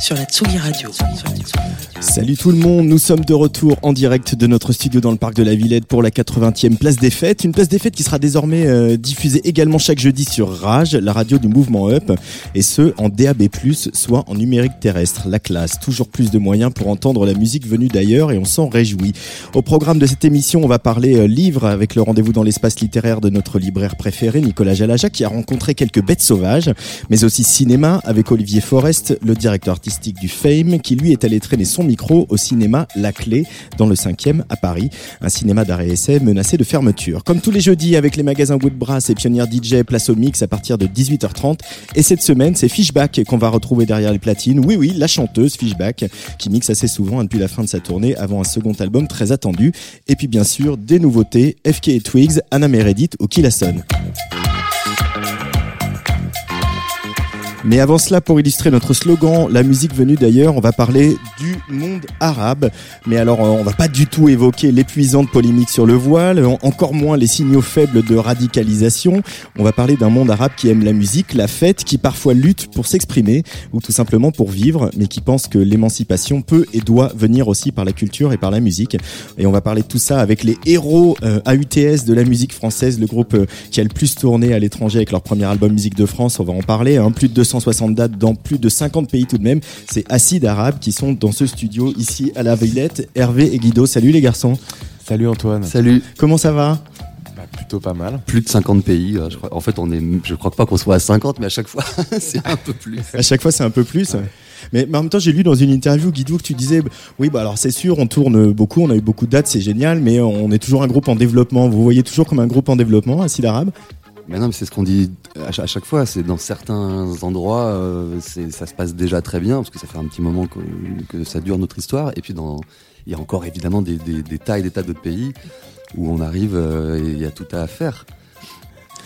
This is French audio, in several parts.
sur la Tsugi Radio. Salut tout le monde, nous sommes de retour en direct de notre studio dans le parc de la Villette pour la 80e place des fêtes. Une place des fêtes qui sera désormais euh, diffusée également chaque jeudi sur Rage, la radio du mouvement Up, et ce en DAB+, soit en numérique terrestre. La classe, toujours plus de moyens pour entendre la musique venue d'ailleurs et on s'en réjouit. Au programme de cette émission, on va parler euh, livre avec le rendez-vous dans l'espace littéraire de notre libraire préféré, Nicolas Jalaja, qui a rencontré quelques bêtes sauvages, mais aussi cinéma avec Olivier Forest, le directeur artistique du Fame, qui lui est allé traîner son micro au cinéma La Clé, dans le 5e à Paris, un cinéma d'arrêt essai menacé de fermeture. Comme tous les jeudis avec les magasins Woodbrass et Pionnier DJ, place au mix à partir de 18h30. Et cette semaine, c'est Fishback qu'on va retrouver derrière les platines. Oui, oui, la chanteuse Fishback, qui mixe assez souvent depuis la fin de sa tournée avant un second album très attendu. Et puis bien sûr, des nouveautés, FK et Twigs, Anna Meredith ou Killason. Mais avant cela, pour illustrer notre slogan, la musique venue d'ailleurs, on va parler du monde arabe. Mais alors, euh, on va pas du tout évoquer l'épuisante polémique sur le voile, encore moins les signaux faibles de radicalisation. On va parler d'un monde arabe qui aime la musique, la fête, qui parfois lutte pour s'exprimer ou tout simplement pour vivre, mais qui pense que l'émancipation peut et doit venir aussi par la culture et par la musique. Et on va parler de tout ça avec les héros euh, AUTS de la musique française, le groupe euh, qui a le plus tourné à l'étranger avec leur premier album Musique de France. On va en parler, hein, plus de 260 dates dans plus de 50 pays tout de même. C'est Acide Arabe qui sont dans ce studio ici à la Villette. Hervé et Guido, salut les garçons. Salut Antoine. Salut. Comment ça va? Bah, plutôt pas mal. Plus de 50 pays. euh, je crois- en fait, on est, je crois pas qu'on soit à 50, mais à chaque fois, c'est un peu plus. À chaque fois, c'est un peu plus. Mais, mais en même temps, j'ai lu dans une interview, Guido, que tu disais, oui, bah alors c'est sûr, on tourne beaucoup, on a eu beaucoup de dates, c'est génial, mais on est toujours un groupe en développement. Vous voyez toujours comme un groupe en développement, Acide Arabe? Non, mais c'est ce qu'on dit à cha- à chaque fois. C'est dans certains endroits, euh, ça se passe déjà très bien parce que ça fait un petit moment que, ça dure notre histoire. Et puis dans, il y a encore évidemment des, tas et des tas d'autres pays où on arrive euh, et il y a tout à faire.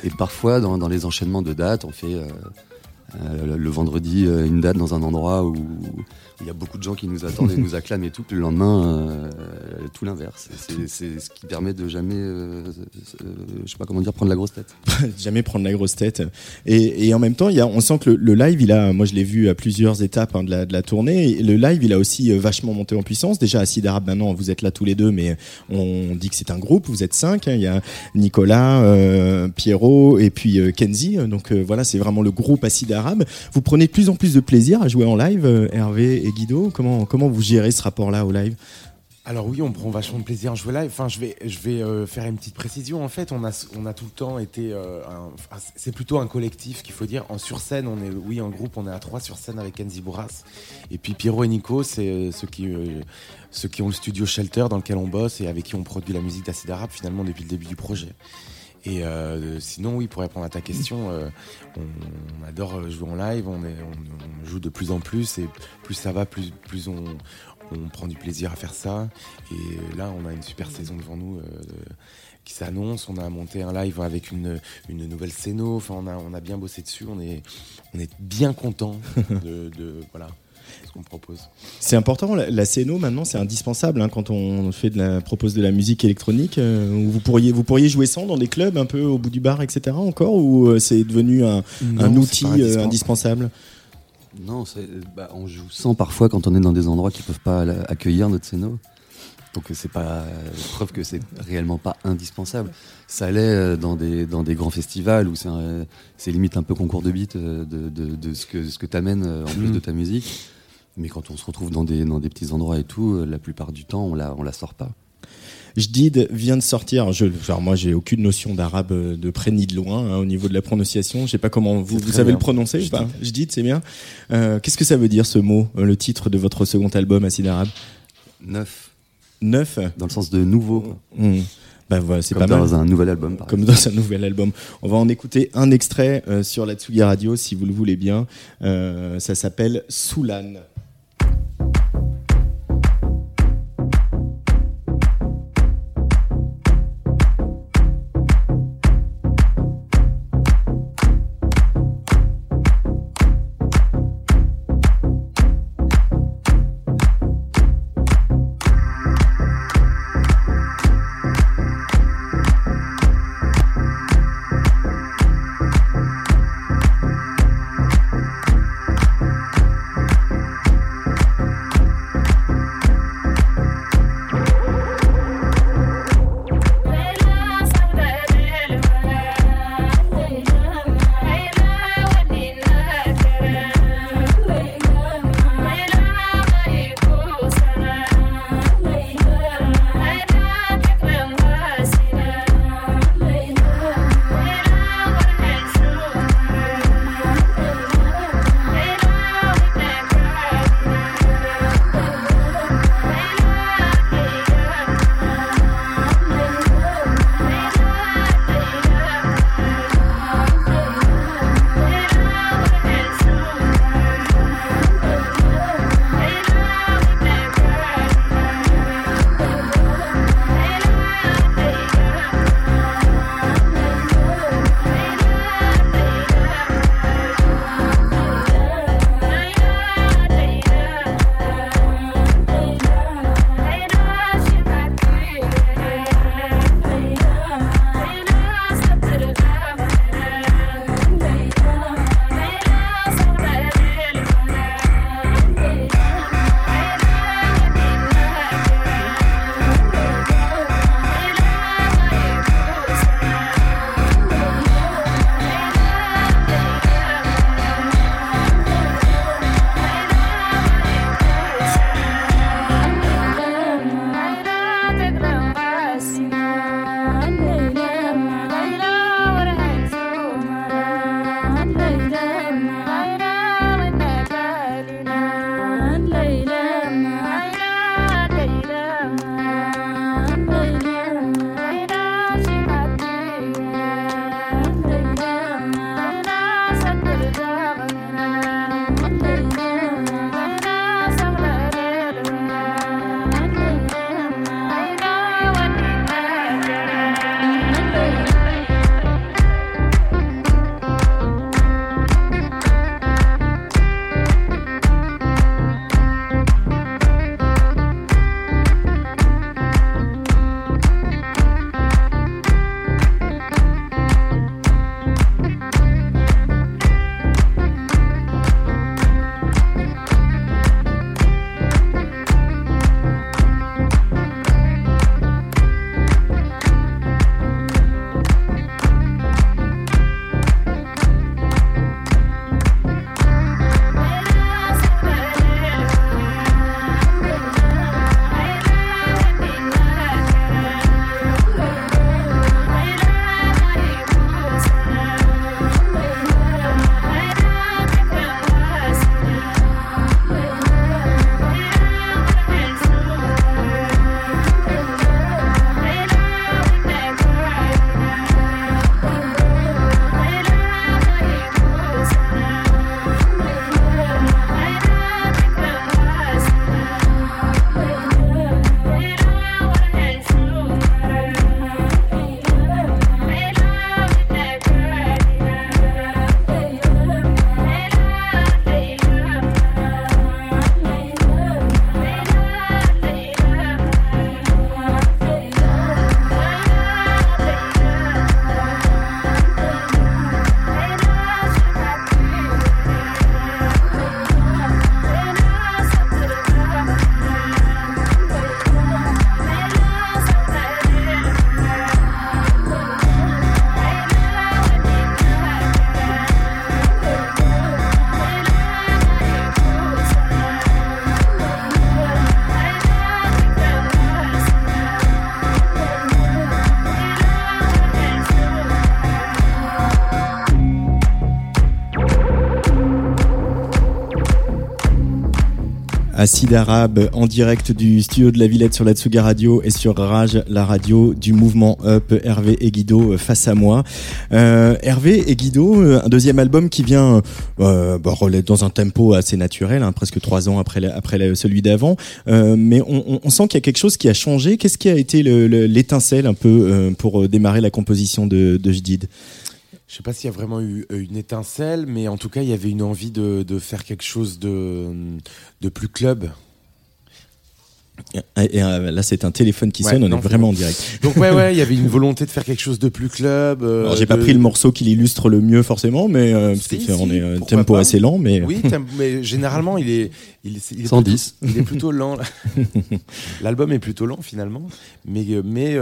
Et parfois, dans, les enchaînements de dates, on fait euh, le, vendredi une date dans un endroit où il y a beaucoup de gens qui nous attendent et nous acclament et tout. Puis le lendemain, euh, tout l'inverse. C'est- ce qui permet de jamais, euh, euh, je sais pas comment dire, prendre la grosse tête. jamais prendre la grosse tête. Et, et en même temps, il y a, on sent que le, le live, il a, moi je l'ai vu à plusieurs étapes hein, de, la, de la tournée. Et le live, il a aussi euh, vachement monté en puissance. Déjà, à Arabe, maintenant, vous êtes là tous les deux, mais on dit que c'est un groupe. Vous êtes cinq. hein. Il y a Nicolas, euh, Pierrot et puis Kenzie. Donc voilà, c'est vraiment le groupe Acide Arabe. Vous prenez de plus en plus de plaisir à jouer en live, Hervé et Guido. Comment, vous gérez ce rapport-là au live? Alors oui, on prend vachement de plaisir à jouer live. Enfin, je vais, euh, faire une petite précision. En fait, on a, tout le temps été. euh, c'est plutôt un collectif qu'il faut dire. En sur scène, on est, oui, en groupe, on est à trois sur scène avec Kenzie Bourras. Et puis Pierrot et Nico, c'est euh, ceux qui, ceux ont le studio Shelter dans lequel on bosse et avec qui on produit la musique d'Acid Arabe finalement depuis le début du projet. Et euh, sinon, oui, pour répondre à ta question, euh, on, adore jouer en live, on, joue de plus en plus, et plus ça va, plus, on, prend du plaisir à faire ça. Et là, on a une super saison devant nous euh, qui s'annonce. On a monté un live avec une, nouvelle scéno. Enfin, on a, bien bossé dessus. On est, on est bien content de, de voilà ce qu'on propose. C'est important, la, la maintenant c'est indispensable hein, quand on fait de la, propose de la musique électronique. euh, où vous, pourriez, vous pourriez jouer sans dans des clubs un peu au bout du bar, etc. encore Ou euh, c'est devenu un, outil euh, indispensable Non, bah, on joue sans parfois quand on est dans des endroits qui peuvent pas accueillir notre scéno. Donc euh, c'est pas preuve que c'est réellement pas indispensable. Ça l'est euh, dans des dans des grands festivals où c'est limite un peu concours de beat euh, de, de, de ce que ce que t'amènes euh, en plus Mm. de ta musique. Mais quand on se retrouve dans des dans des petits endroits et tout, euh, la plupart du temps on la on la sort pas. Jdid vient de sortir. Je, alors moi, j'ai aucune notion d'arabe euh, de près ni de loin hein, au niveau de la prononciation. Je sais pas comment vous, vous savez bien. le prononcer ou pas Jdid, c'est bien. Euh, Qu'est-ce que ça veut dire ce mot, le titre de votre second album, Acide Arabe Neuf Neuf. dans le sens de nouveau, Hmm. Bah voilà, c'est comme pas mal. dans un nouvel album. Par comme dans un nouvel album. On va en écouter un extrait euh, sur la Tsugi Radio, si vous le voulez bien. Euh, ça s'appelle. Soulane Acide Arabe en direct du studio de la Villette sur la Tsuga Radio et sur Rage, la radio du mouvement Up. Hervé et Guido euh, face à moi. Euh, Hervé et Guido, euh, un deuxième album qui vient euh, bah, dans un tempo assez naturel, hein, presque trois ans après, après celui d'avant. Mais on, on sent qu'il y a quelque chose qui a changé. Qu'est-ce qui a été l'étincelle un peu pour démarrer la composition de, de Jdid je sais pas s'il y a vraiment eu une étincelle, mais en tout cas, il y avait une envie de, de faire quelque chose de, de plus club. Et, euh, là, c'est un téléphone qui sonne, on est vraiment en direct. Donc ouais, ouais, il y avait une volonté de faire quelque chose de plus club. Euh, j'ai pas pris le morceau qui l'illustre le mieux forcément, mais euh, on est un tempo assez lent, mais oui, mais généralement il est, il, il est 110. Plutôt, il est plutôt lent. L'album est plutôt lent finalement, mais mais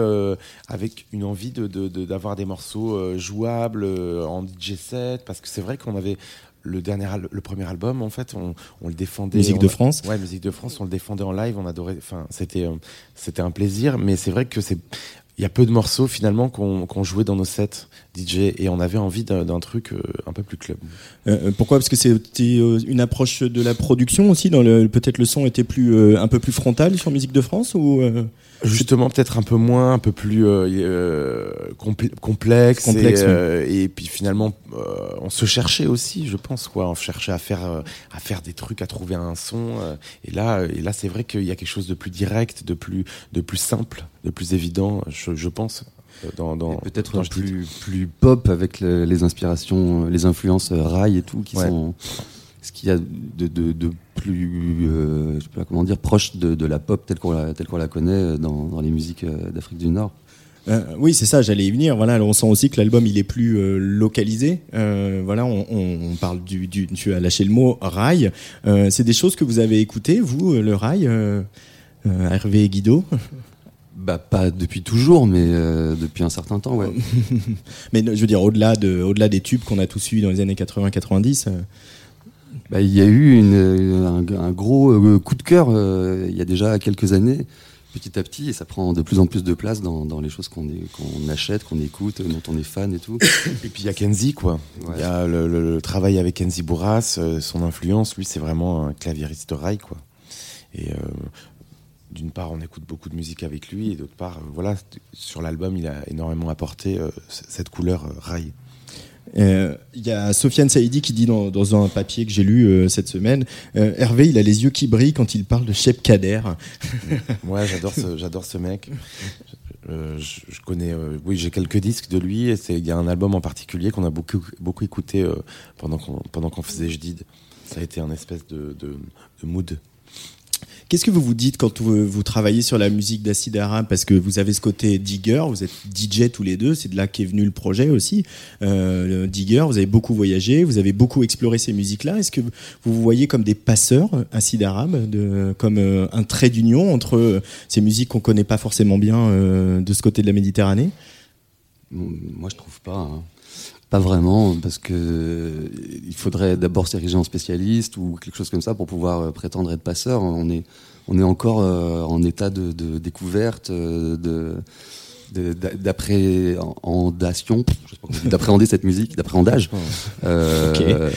avec une envie de d'avoir des morceaux jouables en DJ set, parce que c'est vrai qu'on avait le dernier le premier album en fait on, on le défendait musique de France. Ouais musique de France on le défendait en live on adorait enfin c'était euh, c'était un plaisir mais c'est vrai que c'est il y a peu de morceaux finalement qu'on jouait dans nos sets DJ et on avait envie d'un truc euh, un peu plus club. Euh, pourquoi? Parce que c'était une approche de la production aussi. Dans le peut-être le son était plus un peu plus frontal sur Musique de France ou Justement, peut-être un peu moins, un peu plus euh, euh complexe. complexe euh, et, puis finalement, euh, on se cherchait aussi, je pense. Quoi. On cherchait à faire, à faire des trucs, à trouver un son. et là, et là c'est vrai qu'il y a quelque chose de plus direct, de plus, de plus simple, de plus évident, je, je pense. Dans, dans peut-être plus, plus pop avec les inspirations, les influences rail et tout qui sont ce qu'il y a de, de, de plus, euh, je sais pas comment dire, proche de, de la pop telle qu'on la, telle qu'on la connaît dans, dans les musiques euh, d'Afrique du Nord. Euh, oui, c'est ça, j'allais y venir. Voilà, on sent aussi que l'album il est plus euh, localisé. Euh, voilà, on, on, parle du, du, tu as lâché le mot rail. Euh, c'est des choses que vous avez écoutées, vous, le rail, Hervé et Guido? Bah pas depuis toujours, mais depuis un certain temps, ouais. mais je veux dire au-delà de, au-delà des tubes qu'on a tous suivis dans les années 80-90. Bah, il y a eu une, un, gros euh, coup de cœur euh, il y a déjà quelques années, petit à petit, et ça prend de plus en plus de place dans, dans les choses qu'on qu'on achète, qu'on écoute, dont on est fan et tout. Et puis il y a Kenzie, quoi. Il y a le, le, travail avec Kenzie Bourras, euh, son influence, lui, c'est vraiment un claviériste rail, quoi. Et d'une part, on écoute beaucoup de musique avec lui, et d'autre part, voilà, sur l'album, il a énormément apporté cette couleur rail. Euh, il y a Sofiane Saïdi qui dit dans, dans un papier que j'ai lu euh, cette semaine, euh, Hervé, il a les yeux qui brillent quand il parle de Shep Kader. ouais, j'adore ce, j'adore ce mec. Je, je, connais, oui, j'ai quelques disques de lui et c'est, il y a un album en particulier qu'on a beaucoup, beaucoup écouté pendant qu'on, pendant qu'on faisait Jdid. Ça a été un espèce de, de, de mood Qu'est-ce que vous vous dites quand vous, travaillez sur la musique d'Acid Arabe Parce que vous avez ce côté digger, vous êtes DJ tous les deux, c'est de là qu'est venu le projet aussi. Euh, digger, vous avez beaucoup voyagé, vous avez beaucoup exploré ces musiques-là. Est-ce que vous vous voyez comme des passeurs Acid Arabe, comme euh, un trait d'union entre euh, ces musiques qu'on connaît pas forcément bien de ce côté de la Méditerranée? Moi, je trouve pas. Hein. Pas vraiment, parce que euh, il faudrait d'abord s'ériger en spécialiste ou quelque chose comme ça pour pouvoir euh, prétendre être passeur. On est, on est encore euh, en état de, de découverte, de d'appréhendation, d'appréhender cette musique, d'appréhendage. Euh,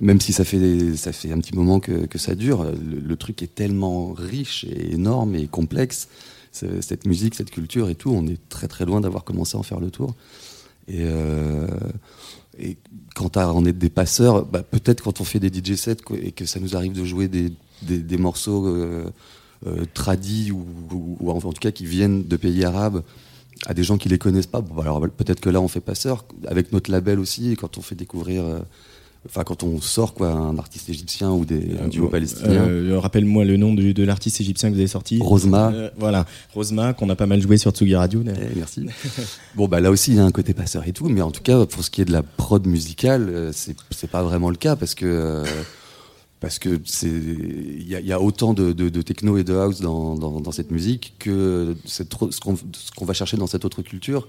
Même si ça fait ça fait un petit moment que, que ça dure, le, le, truc est tellement riche et énorme et complexe. Cette musique, cette culture et tout, on est très très loin d'avoir commencé à en faire le tour. Et, et quand on est des passeurs, bah, peut-être quand on fait des DJ sets et que ça nous arrive de jouer des, des, morceaux euh, euh, tradis ou, en tout cas qui viennent de pays arabes à des gens qui les connaissent pas. Bon, alors peut-être que là on fait passeur avec notre label aussi. Quand on fait découvrir euh, Enfin, quand on sort quoi, un artiste égyptien ou des, un duo palestinien. Euh, Rappelle-moi le nom de, de l'artiste égyptien que vous avez sorti. Rosma. Euh, voilà, Rosma, qu'on a pas mal joué sur Tsugi Radio. Eh, merci. bon, bah là aussi, il y a un côté passeur et tout, mais en tout cas, pour ce qui est de la prod musicale, euh, c'est pas vraiment le cas parce que. Euh, parce que c'est il y, y, a autant de, de, de, techno et de house dans, dans, dans cette musique que cette, ce qu'on qu va chercher dans cette autre culture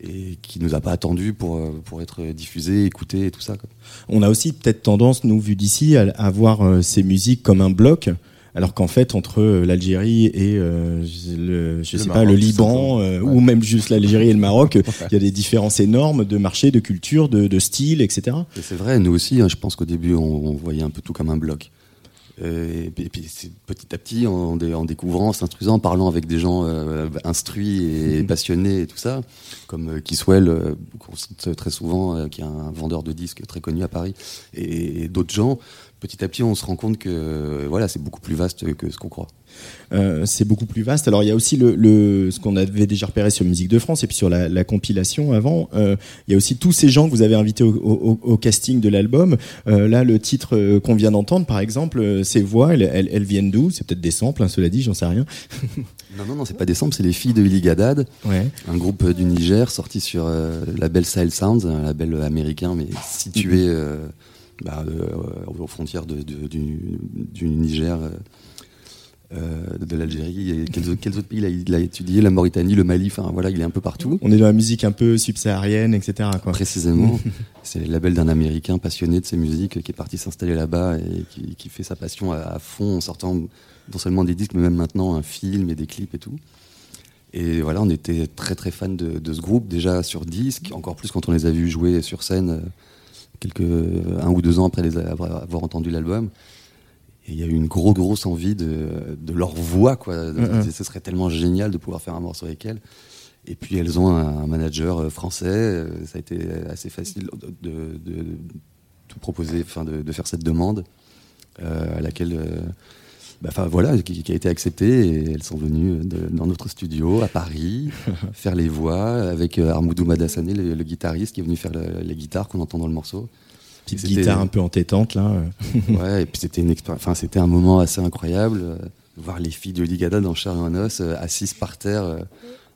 et qui nous a pas attendu pour, euh, pour être diffusé, écouté et tout ça. Quoi. On a aussi peut-être tendance, nous, vu d'ici, à, à, voir euh, ces musiques comme un bloc, alors qu'en fait, entre euh, l'Algérie et euh, le, je le sais Maroc, pas, le Liban, euh, ouais. ou même juste l'Algérie et le Maroc, il ouais. y a des différences énormes de marché, de culture, de, de style, etc. C'est vrai, nous aussi, hein, je pense qu'au début, on, on, voyait un peu tout comme un bloc. Euh, et, puis- petit à petit, en, dé- en découvrant, s'instruisant, en parlant avec des gens euh, instruits et passionnés et tout ça, comme euh, Kiswell, euh, qu'on cite très souvent, euh, qui est un vendeur de disques très connu à Paris, et, et d'autres gens. Petit à petit, on se rend compte que voilà, c'est beaucoup plus vaste que ce qu'on croit. Euh, c'est beaucoup plus vaste. Alors il y a aussi le, le- ce qu'on avait déjà repéré sur Musique de France et puis sur la, la compilation avant. Euh, il y a aussi tous ces gens que vous avez invités au, au- au casting de l'album. Euh, là, le titre qu'on vient d'entendre, par exemple, ces voix, elles, elles- elles viennent d'où? C'est peut-être des samples, hein, cela dit, j'en sais rien. Non, non, non, c'est pas des samples, c'est les filles de Illy Gadad, Ouais. un groupe du Niger sorti sur le label Sahel Sounds, un label américain mais situé euh, bah, aux frontières de- de- du, du Niger, de l'Algérie. Et quels, autres- quels autres pays il a, il a étudié? La Mauritanie, le Mali, enfin voilà, il est un peu partout. On est dans la musique un peu subsaharienne, etc. Quoi. Précisément, c'est le label d'un Américain passionné de ses musiques qui est parti s'installer là-bas et qui, qui fait sa passion à, à fond en sortant non seulement des disques mais même maintenant un film et des clips et tout. Et voilà, on était très très fans de, de ce groupe déjà sur disque, encore plus quand on les a vus jouer sur scène euh, quelques un ou deux ans après les avoir, avoir entendu l'album. Et il y a eu une grosse grosse envie de, de leur voix quoi. Mhm. Ce serait tellement génial de pouvoir faire un morceau avec elles. Et puis elles ont un manager euh, français. euh, Ça a été assez facile de, de, proposer, enfin de, faire cette demande euh, à laquelle, bah, enfin voilà, qui, qui a été acceptée. Et elles sont venues de- dans notre studio à Paris faire les voix avec Armoudou Madassané, le, le guitariste, qui est venu faire le- les guitares qu'on entend dans le morceau. Petite guitare un peu entêtante là. euh. Ouais, et puis c'était une enfin c'était un moment assez incroyable, euh, de voir les filles de Ligada dans Chair et en os, euh, assises par terre, euh,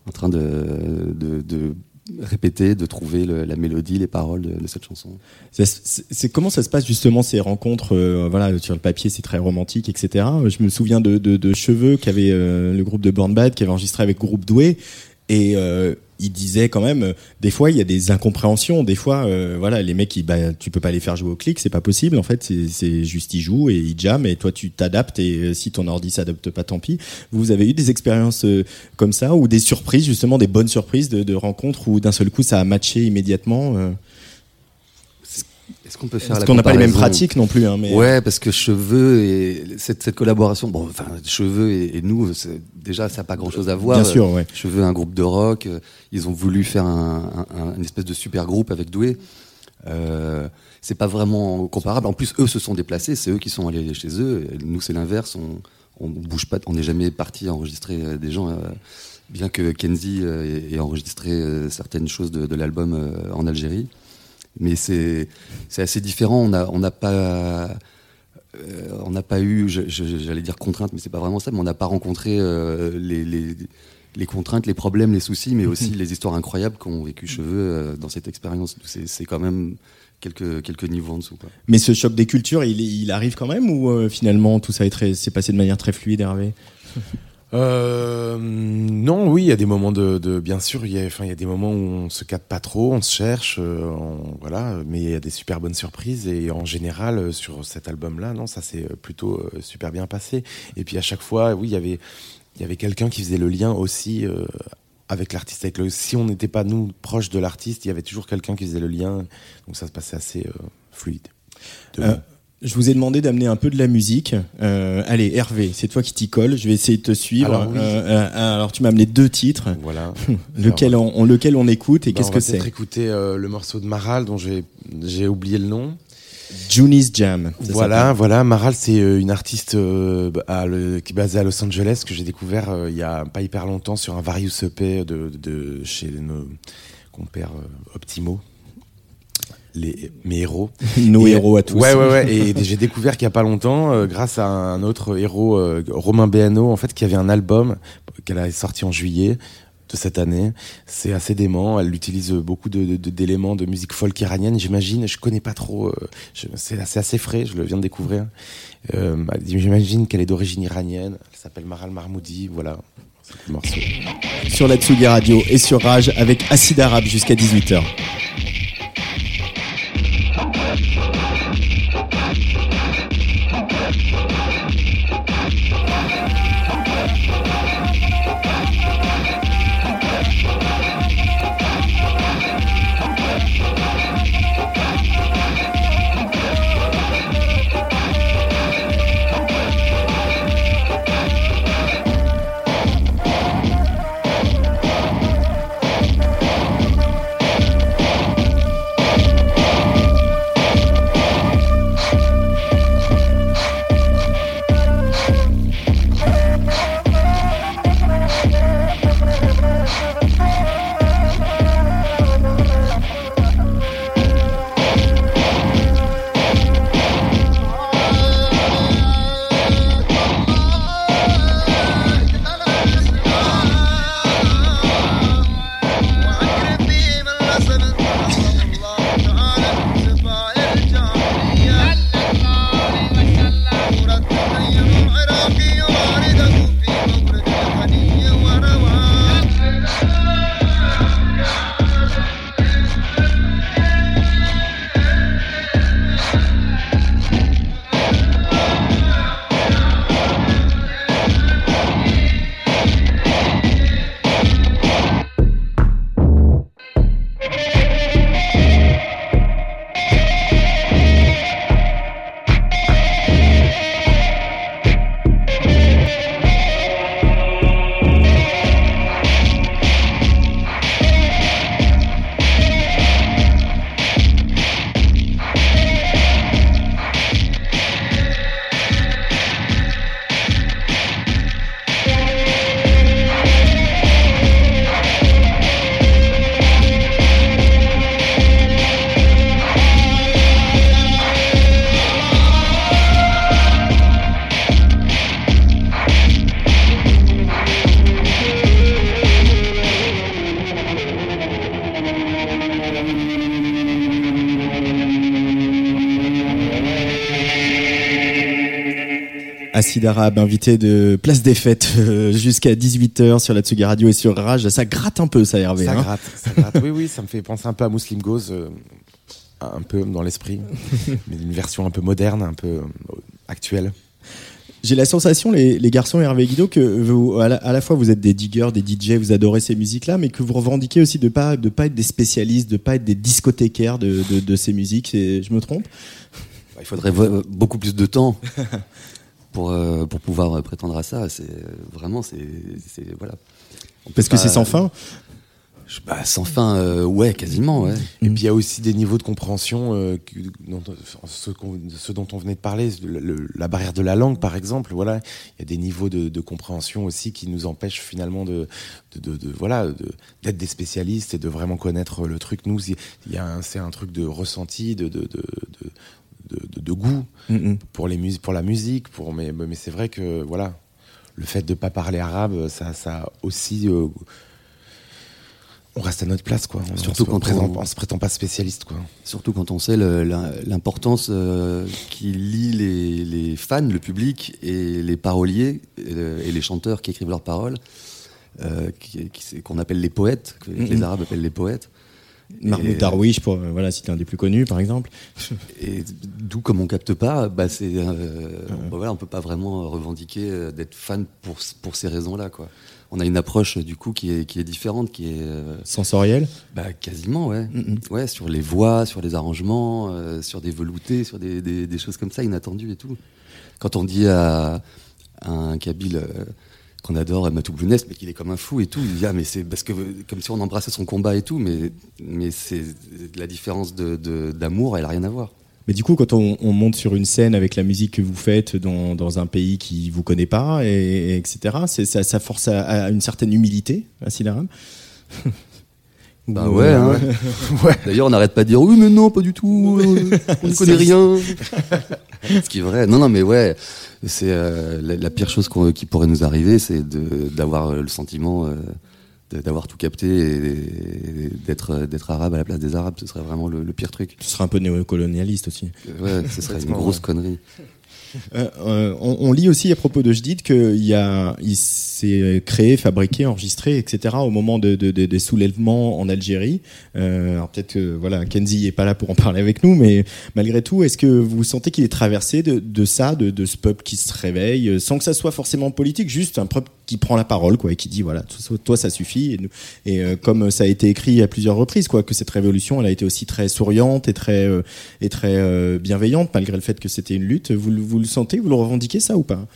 en train de, de, de répéter, de trouver le- la mélodie, les paroles de, de cette chanson. C'est comment ça se passe justement ces rencontres Voilà, sur le papier c'est très romantique, etc. Je me souviens de, Cheveux qui avait euh, le groupe de Born Bad qui avait enregistré avec Groupe Doué et il disait quand même euh, des fois il y a des incompréhensions. Des fois, euh, voilà, les mecs ils, bah, tu peux pas les faire jouer au clic, c'est pas possible. En fait, c'est- juste ils jouent et ils jamment et toi tu t'adaptes et euh, si ton ordi s'adapte pas, tant pis. Vous avez eu des expériences euh, comme ça ou des surprises justement, des bonnes surprises de, de rencontres où d'un seul coup ça a matché immédiatement. Euh Est-ce qu'on peut faire parce qu'on n'a pas les mêmes pratiques non plus, hein, mais Ouais, parce que Cheveux et cette, cette collaboration, bon, enfin Cheveux et, et nous, déjà ça n'a pas grand-chose à voir. bien sûr, ouais. Cheveux, un groupe de rock. euh, Ils ont voulu faire un, un- un- une espèce de super groupe avec Doué. Euh, c'est pas vraiment comparable. En plus, eux se sont déplacés. C'est eux qui sont allés chez eux. Nous, c'est l'inverse. On, on bouge pas. On n'est jamais parti enregistrer euh, des gens. euh, bien que Kenzie euh, ait enregistré euh, certaines choses de, de l'album euh, en Algérie, mais c'est assez différent. On n'a on pas euh, on n'a pas eu, j'allais dire contrainte, mais c'est pas vraiment ça, mais on n'a pas rencontré euh, les, les, les contraintes, les problèmes, les soucis, mais aussi les histoires incroyables qu'ont vécu Cheveux euh, dans cette expérience. C'est quand même quelques, quelques niveaux en dessous. Quoi. Mais ce choc des cultures, il, il arrive quand même ou euh, finalement tout ça s'est passé de manière très fluide, Hervé? Euh, non, oui, il y a des moments de, de bien sûr, il y a, enfin, il y a des moments où on se capte pas trop, on se cherche, euh, on- voilà, mais il y a des super bonnes surprises et en général euh, sur cet album-là, non, ça s'est euh, plutôt euh, super bien passé. Et puis à chaque fois, oui, il y avait, il y avait quelqu'un qui faisait le lien aussi euh, avec l'artiste. Avec le, si on n'était pas nous proches de l'artiste, il y avait toujours quelqu'un qui faisait le lien, donc ça se passait assez euh, fluide. De- Je vous ai demandé d'amener un peu de la musique. Euh, allez, Hervé, c'est toi qui t'y colle. Je vais essayer de te suivre. Alors, oui. Euh, euh, alors tu m'as amené deux titres. voilà. Lequel on, on- lequel on écoute et Bah, qu'est-ce on que va peut-être c'est écouter le morceau de Maral dont j'ai oublié le nom. Juni's Jam. Voilà, voilà. Maral, c'est une artiste à le- qui est basée à Los Angeles que j'ai découvert il y a pas hyper longtemps sur un Various EP de, de chez nos compères Optimo. Les, mes héros. Nos Et- héros à tous. Ouais, ouais, ouais. Et j'ai découvert qu'il y a pas longtemps, euh, grâce à un autre héros, euh, Romain Béano, en fait, qui avait un album qu'elle a sorti en juillet de cette année. C'est assez dément. Elle utilise beaucoup de, de- de- d'éléments de musique folk iranienne, j'imagine. Je connais pas trop. euh, c'est assez, assez frais. Je le viens de découvrir. J'imagine qu'elle est d'origine iranienne. Elle s'appelle Maral Marmoudi. Voilà. Morceau. Sur la Tsugi Radio et sur Rage avec Acide Arabe jusqu'à 18h. Acide Arabe, invité de Place des Fêtes euh, jusqu'à 18h sur la Tsugi Radio et sur Rage. Ça gratte un peu, ça, Hervé. Ça hein gratte, ça gratte. Oui, oui, ça me fait penser un peu à Muslim Goes, euh, un peu dans l'esprit, mais une version un peu moderne, un peu euh, actuelle. J'ai la sensation, les, les garçons Hervé Guido, que vous, à la, à la fois vous êtes des diggers, des DJ, vous adorez ces musiques-là, mais que vous revendiquez aussi de pas de pas être des spécialistes, de pas être des discothécaires de, de, de ces musiques. Et je me trompe? Bah, Il faudrait beaucoup plus de temps pour, euh, pour pouvoir euh, prétendre à ça. C'est euh, vraiment, c'est, voilà. Parce que c'est sans fin. Bah, sans fin, euh, ouais, quasiment, ouais. Et puis il y a aussi des niveaux de compréhension, euh, que- dont, ce, dont on venait de parler, le- le- la barrière de la langue par exemple. Voilà, il y a des niveaux de, de compréhension aussi qui nous empêchent finalement de, de, de- de- voilà, de- d'être des spécialistes et de vraiment connaître le truc. Nous, il y a c'est un truc de ressenti, de, de, de, goût Mm, mm. pour les mus- pour la musique, pour mais mais c'est vrai que voilà, le fait de pas parler arabe, ça ça aussi euh, on reste à notre place quoi. On, Surtout on se quand présente- on- se prétend pas spécialiste quoi. Surtout quand on sait l'importance euh, qui lie les, les fans, le public et les paroliers et, le- et les chanteurs qui écrivent leurs paroles, euh, qu'on appelle les poètes, que Mhm. les Arabes appellent les poètes. Mahmoud Darwish, pour euh, voilà, citer un des plus connus, par exemple. Et d'où, comme on capte pas, bah c'est, euh, bah voilà, on peut pas vraiment revendiquer euh, d'être fan pour, pour ces raisons-là. Quoi. On a une approche du coup qui est, qui est différente, qui est euh, Sensoriel. bah, quasiment, ouais. Mm, ouais, sur les voix, sur les arrangements, euh, sur des veloutés, sur des, des, des choses comme ça inattendues et tout. Quand on dit à, à un Kabyle qu'on adore, Matou Blounès, mais qu'il est comme un fou et tout, il dit ah mais c'est parce que comme si on embrassait son combat et tout, mais mais c'est la différence de- de- d'amour, elle a rien à voir. Mais du coup, quand on, on monte sur une scène avec la musique que vous faites dans, dans un pays qui vous connaît pas, et, et etc., c'est, ça, ça force à, à une certaine humilité, à Silaram Bah Ou, ouais, euh, hein. D'ailleurs, on n'arrête pas de dire oui, mais non, pas du tout, euh, on ne connaît rien. Ce qui est vrai. Non, non, mais ouais, c'est euh, la, la pire chose qui pourrait nous arriver, c'est d'avoir euh, le sentiment euh, d'avoir tout capté et, et d'être d'être arabe à la place des arabes. Ce serait vraiment le, le pire truc. Tu seras un peu néocolonialiste aussi. Ouais, ce serait une grosse ouais. connerie. Euh, euh, on, on lit aussi à propos de Jdid qu'il a, il s'est créé, fabriqué, enregistré, etc. au moment de, de- de- des soulèvements en Algérie. Euh, alors peut-être que voilà, Kenzie est pas là pour en parler avec nous, mais malgré tout, est-ce que vous sentez qu'il est traversé de, ça, de, de ce peuple qui se réveille, euh, sans que ça soit forcément politique, juste un peuple qui prend la parole, quoi, et qui dit voilà, toi, toi, ça suffit. Et, nous- et, euh, comme ça a été écrit à plusieurs reprises, quoi, que cette révolution, elle a été aussi très souriante et très euh, et très euh, bienveillante, malgré le fait que c'était une lutte. Vous, le- vous le sentez, vous le revendiquez ça ou pas?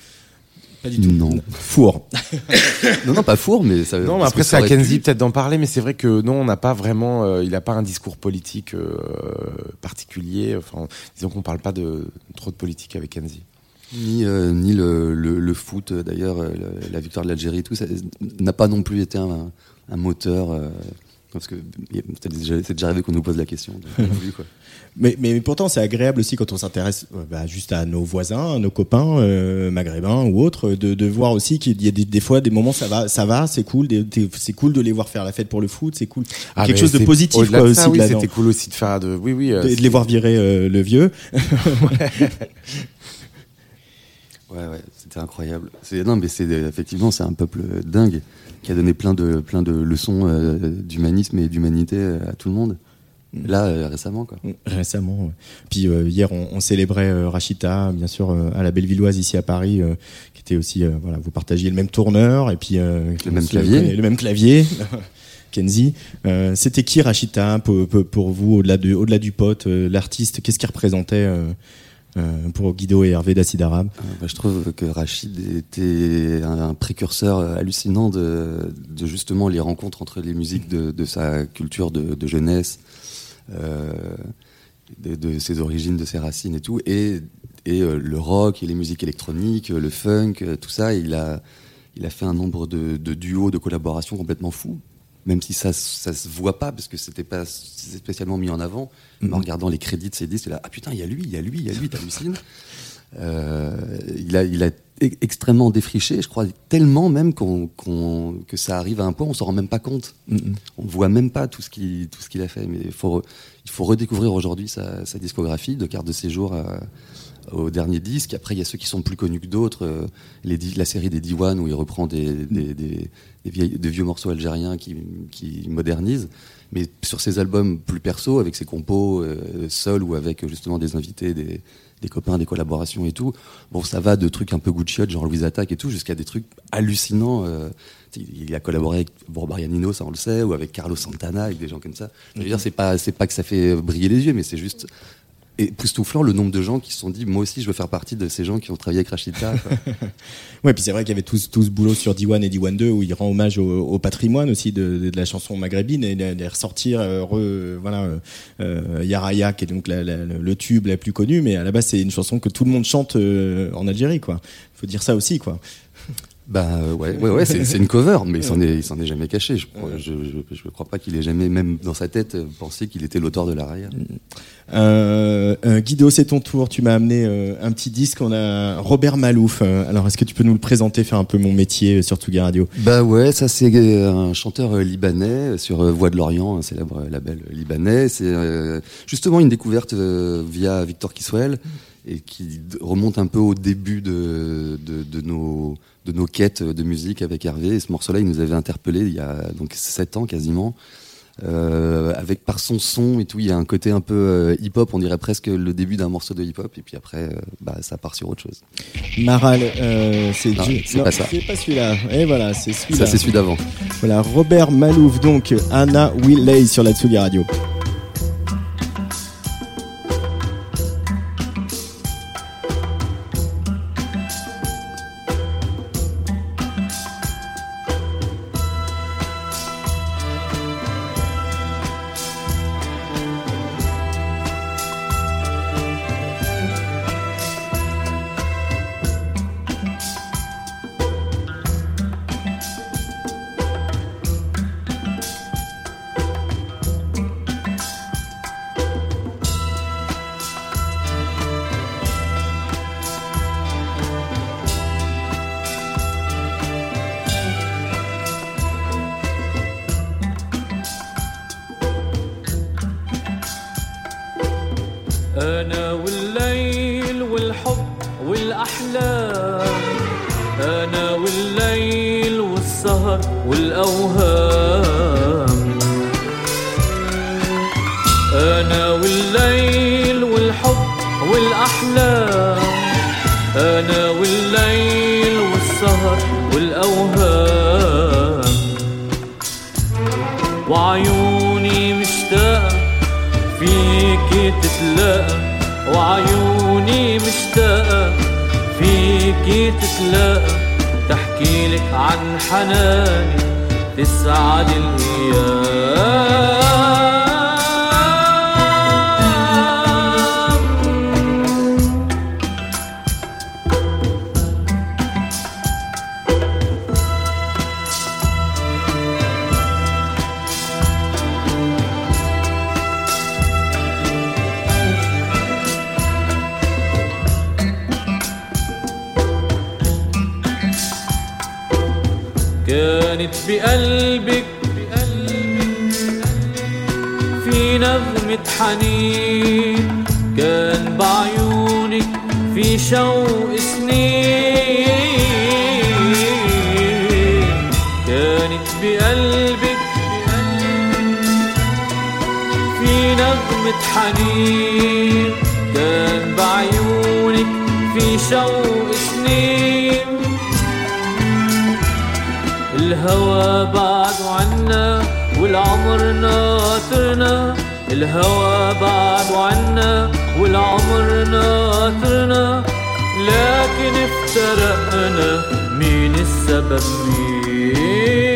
Pas du tout. Non. Four. Non, non, pas four, mais ça. Non, mais après c'est ça à Kenzie peut-être d'en parler, mais c'est vrai que non, on n'a pas vraiment, euh, il n'a pas un discours politique euh, particulier. Enfin, disons qu'on parle pas de trop de politique avec Kenzie. Ni, euh, ni le, le, le foot, euh, d'ailleurs, euh, la victoire de l'Algérie et tout, ça n'a pas non plus été un, un moteur. euh, parce que c'est déjà, arrivé qu'on nous pose la question. donc, quoi. Mais, mais pourtant, c'est agréable aussi quand on s'intéresse bah, juste à nos voisins, à nos copains euh, maghrébins ou autres, de, de voir aussi qu'il y a des, des fois des moments ça va, ça va, c'est cool, c'est cool de les voir faire la fête pour le foot, c'est cool, quelque Ah, mais chose de positif quoi, de aussi oui, c'était cool aussi de faire de, oui, oui, euh, de, de les voir virer euh, le vieux. Ouais, ouais, c'était incroyable. C'est, non, mais c'est effectivement, c'est un peuple dingue qui a donné plein de, plein de leçons euh, d'humanisme et d'humanité à tout le monde. Là, euh, récemment, quoi. Récemment. ouais. Puis euh, hier, on, on célébrait euh, Rachita, bien sûr, euh, à la Bellevilloise ici à Paris, euh, qui était aussi, euh, voilà, vous partagiez le même tourneur et puis euh, Le même clavier. le même clavier. Kenzie, Euh, c'était qui Rachita pour, vous au-delà du, au-delà du pote, euh, l'artiste Qu'est-ce qu'il représentait euh, euh, pour Guido et Hervé d'Acide Arabe Euh, bah, je trouve que Rachid était un, précurseur euh, hallucinant de, justement les rencontres entre les musiques de, sa culture de, jeunesse, euh, de, ses origines, de ses racines et tout, et, euh, le rock et les musiques électroniques, euh, le funk, euh, tout ça. Il a, il a fait un nombre de duos, de collaborations complètement fous. Même si ça, ça se voit pas, parce que c'était pas spécialement mis en avant. Mais en regardant les crédits de ses disques, là, ah putain, il y a lui, il y a lui, il y a lui, t'hallucines. Euh, il, a, il a e- extrêmement défriché, je crois tellement même qu'on, qu'on- que ça arrive à un point, on s'en rend même pas compte. On voit même pas tout ce qu'il, tout ce qu'il a fait. Mais il faut, il faut redécouvrir aujourd'hui sa, sa discographie de carte de séjour à, au dernier disque. Après, il y a ceux qui sont plus connus que d'autres. euh, la série des Diwan où il reprend des, vieux morceaux algériens qui, qui modernise. Mais sur ses albums plus perso, avec ses compos euh, seuls ou avec euh, justement des invités, des, copains, des collaborations et tout, bon, ça va de trucs un peu Gucci, genre Louise Attaque et tout, jusqu'à des trucs hallucinants. euh, il il a collaboré avec Borbarianino, ça on le sait, ou avec Carlos Santana, avec des gens comme ça. Je veux dire, c'est pas, c'est pas que ça fait briller les yeux, mais c'est juste époustouflant le nombre de gens qui se sont dit, moi aussi, je veux faire partie de ces gens qui ont travaillé avec Rachida. Ouais, puis c'est vrai qu'il y avait tout, ce- boulot sur Diwan et Diwan 2 où il rend hommage au, patrimoine aussi de, la chanson maghrébine et de, ressortir euh, voilà euh, Yaraya qui est donc le tube la plus connue mais à la base c'est une chanson que tout le monde chante euh, en Algérie quoi. Faut dire ça aussi quoi. Bah ouais, ouais, ouais, c'est une cover, mais il s'en est, il s'en est jamais caché. Je, je, je, je crois pas qu'il ait jamais, même dans sa tête, euh, pensé qu'il était l'auteur de l'arrière. Euh, euh, Guido, c'est ton tour. Tu m'as amené euh, un petit disque. On a Robert Malouf. Alors, est-ce que tu peux nous le présenter, faire un peu mon métier sur Tsugi Radio? Bah ouais, ça c'est un chanteur libanais sur Voix de l'Orient, un célèbre label libanais. C'est justement une découverte via Victor Kiswell et qui remonte un peu au début de, de, de nos de nos quêtes de musique avec Hervé. Et ce morceau-là, il nous avait interpellé il y a donc sept ans quasiment. Euh, avec par son son et tout, il y a un côté un peu euh, hip-hop, on dirait presque le début d'un morceau de hip-hop, et puis après, euh, bah, ça part sur autre chose. Maral, c'est Ju- c'est pas ça. C'est pas celui-là. Et voilà, c'est celui-là. Ça, c'est celui d'avant. Voilà, Robert Malouf, donc Anna Willey sur la Tsugi Radio. كانت بقلبك. في نغمة حنين كان بعيونك في شوق سنين. كانت بقلبك. في نغمة حنين كان بعيونك في شوق الهوى بعد عنا والعمر ناطرنا. الهوى بعد عنا والعمر ناطرنا. لكن افترقنا مين السبب؟ مين؟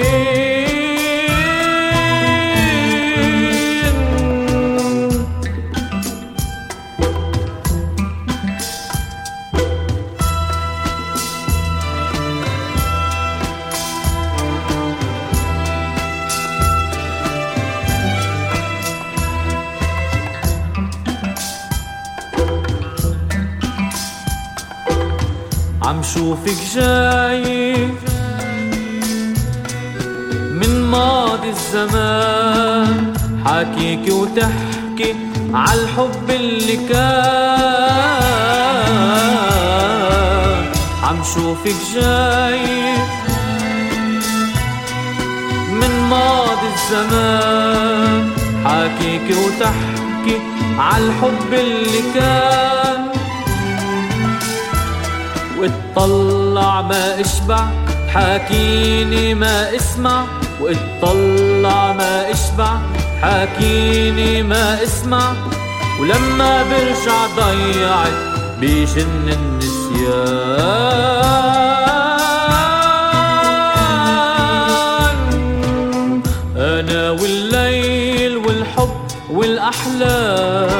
عم شوفك جاي من ماضي الزمان حاكيك وتحكي عالحب اللي كان. عم شوفك جاي من ماضي الزمان حاكيك وتحكي عالحب اللي كان. واتطلع ما اشبع حاكيني ما اسمع. واتطلع ما اشبع حاكيني ما اسمع. ولما برجع ضيعت بجن النسيان. أنا والليل والحب والأحلام.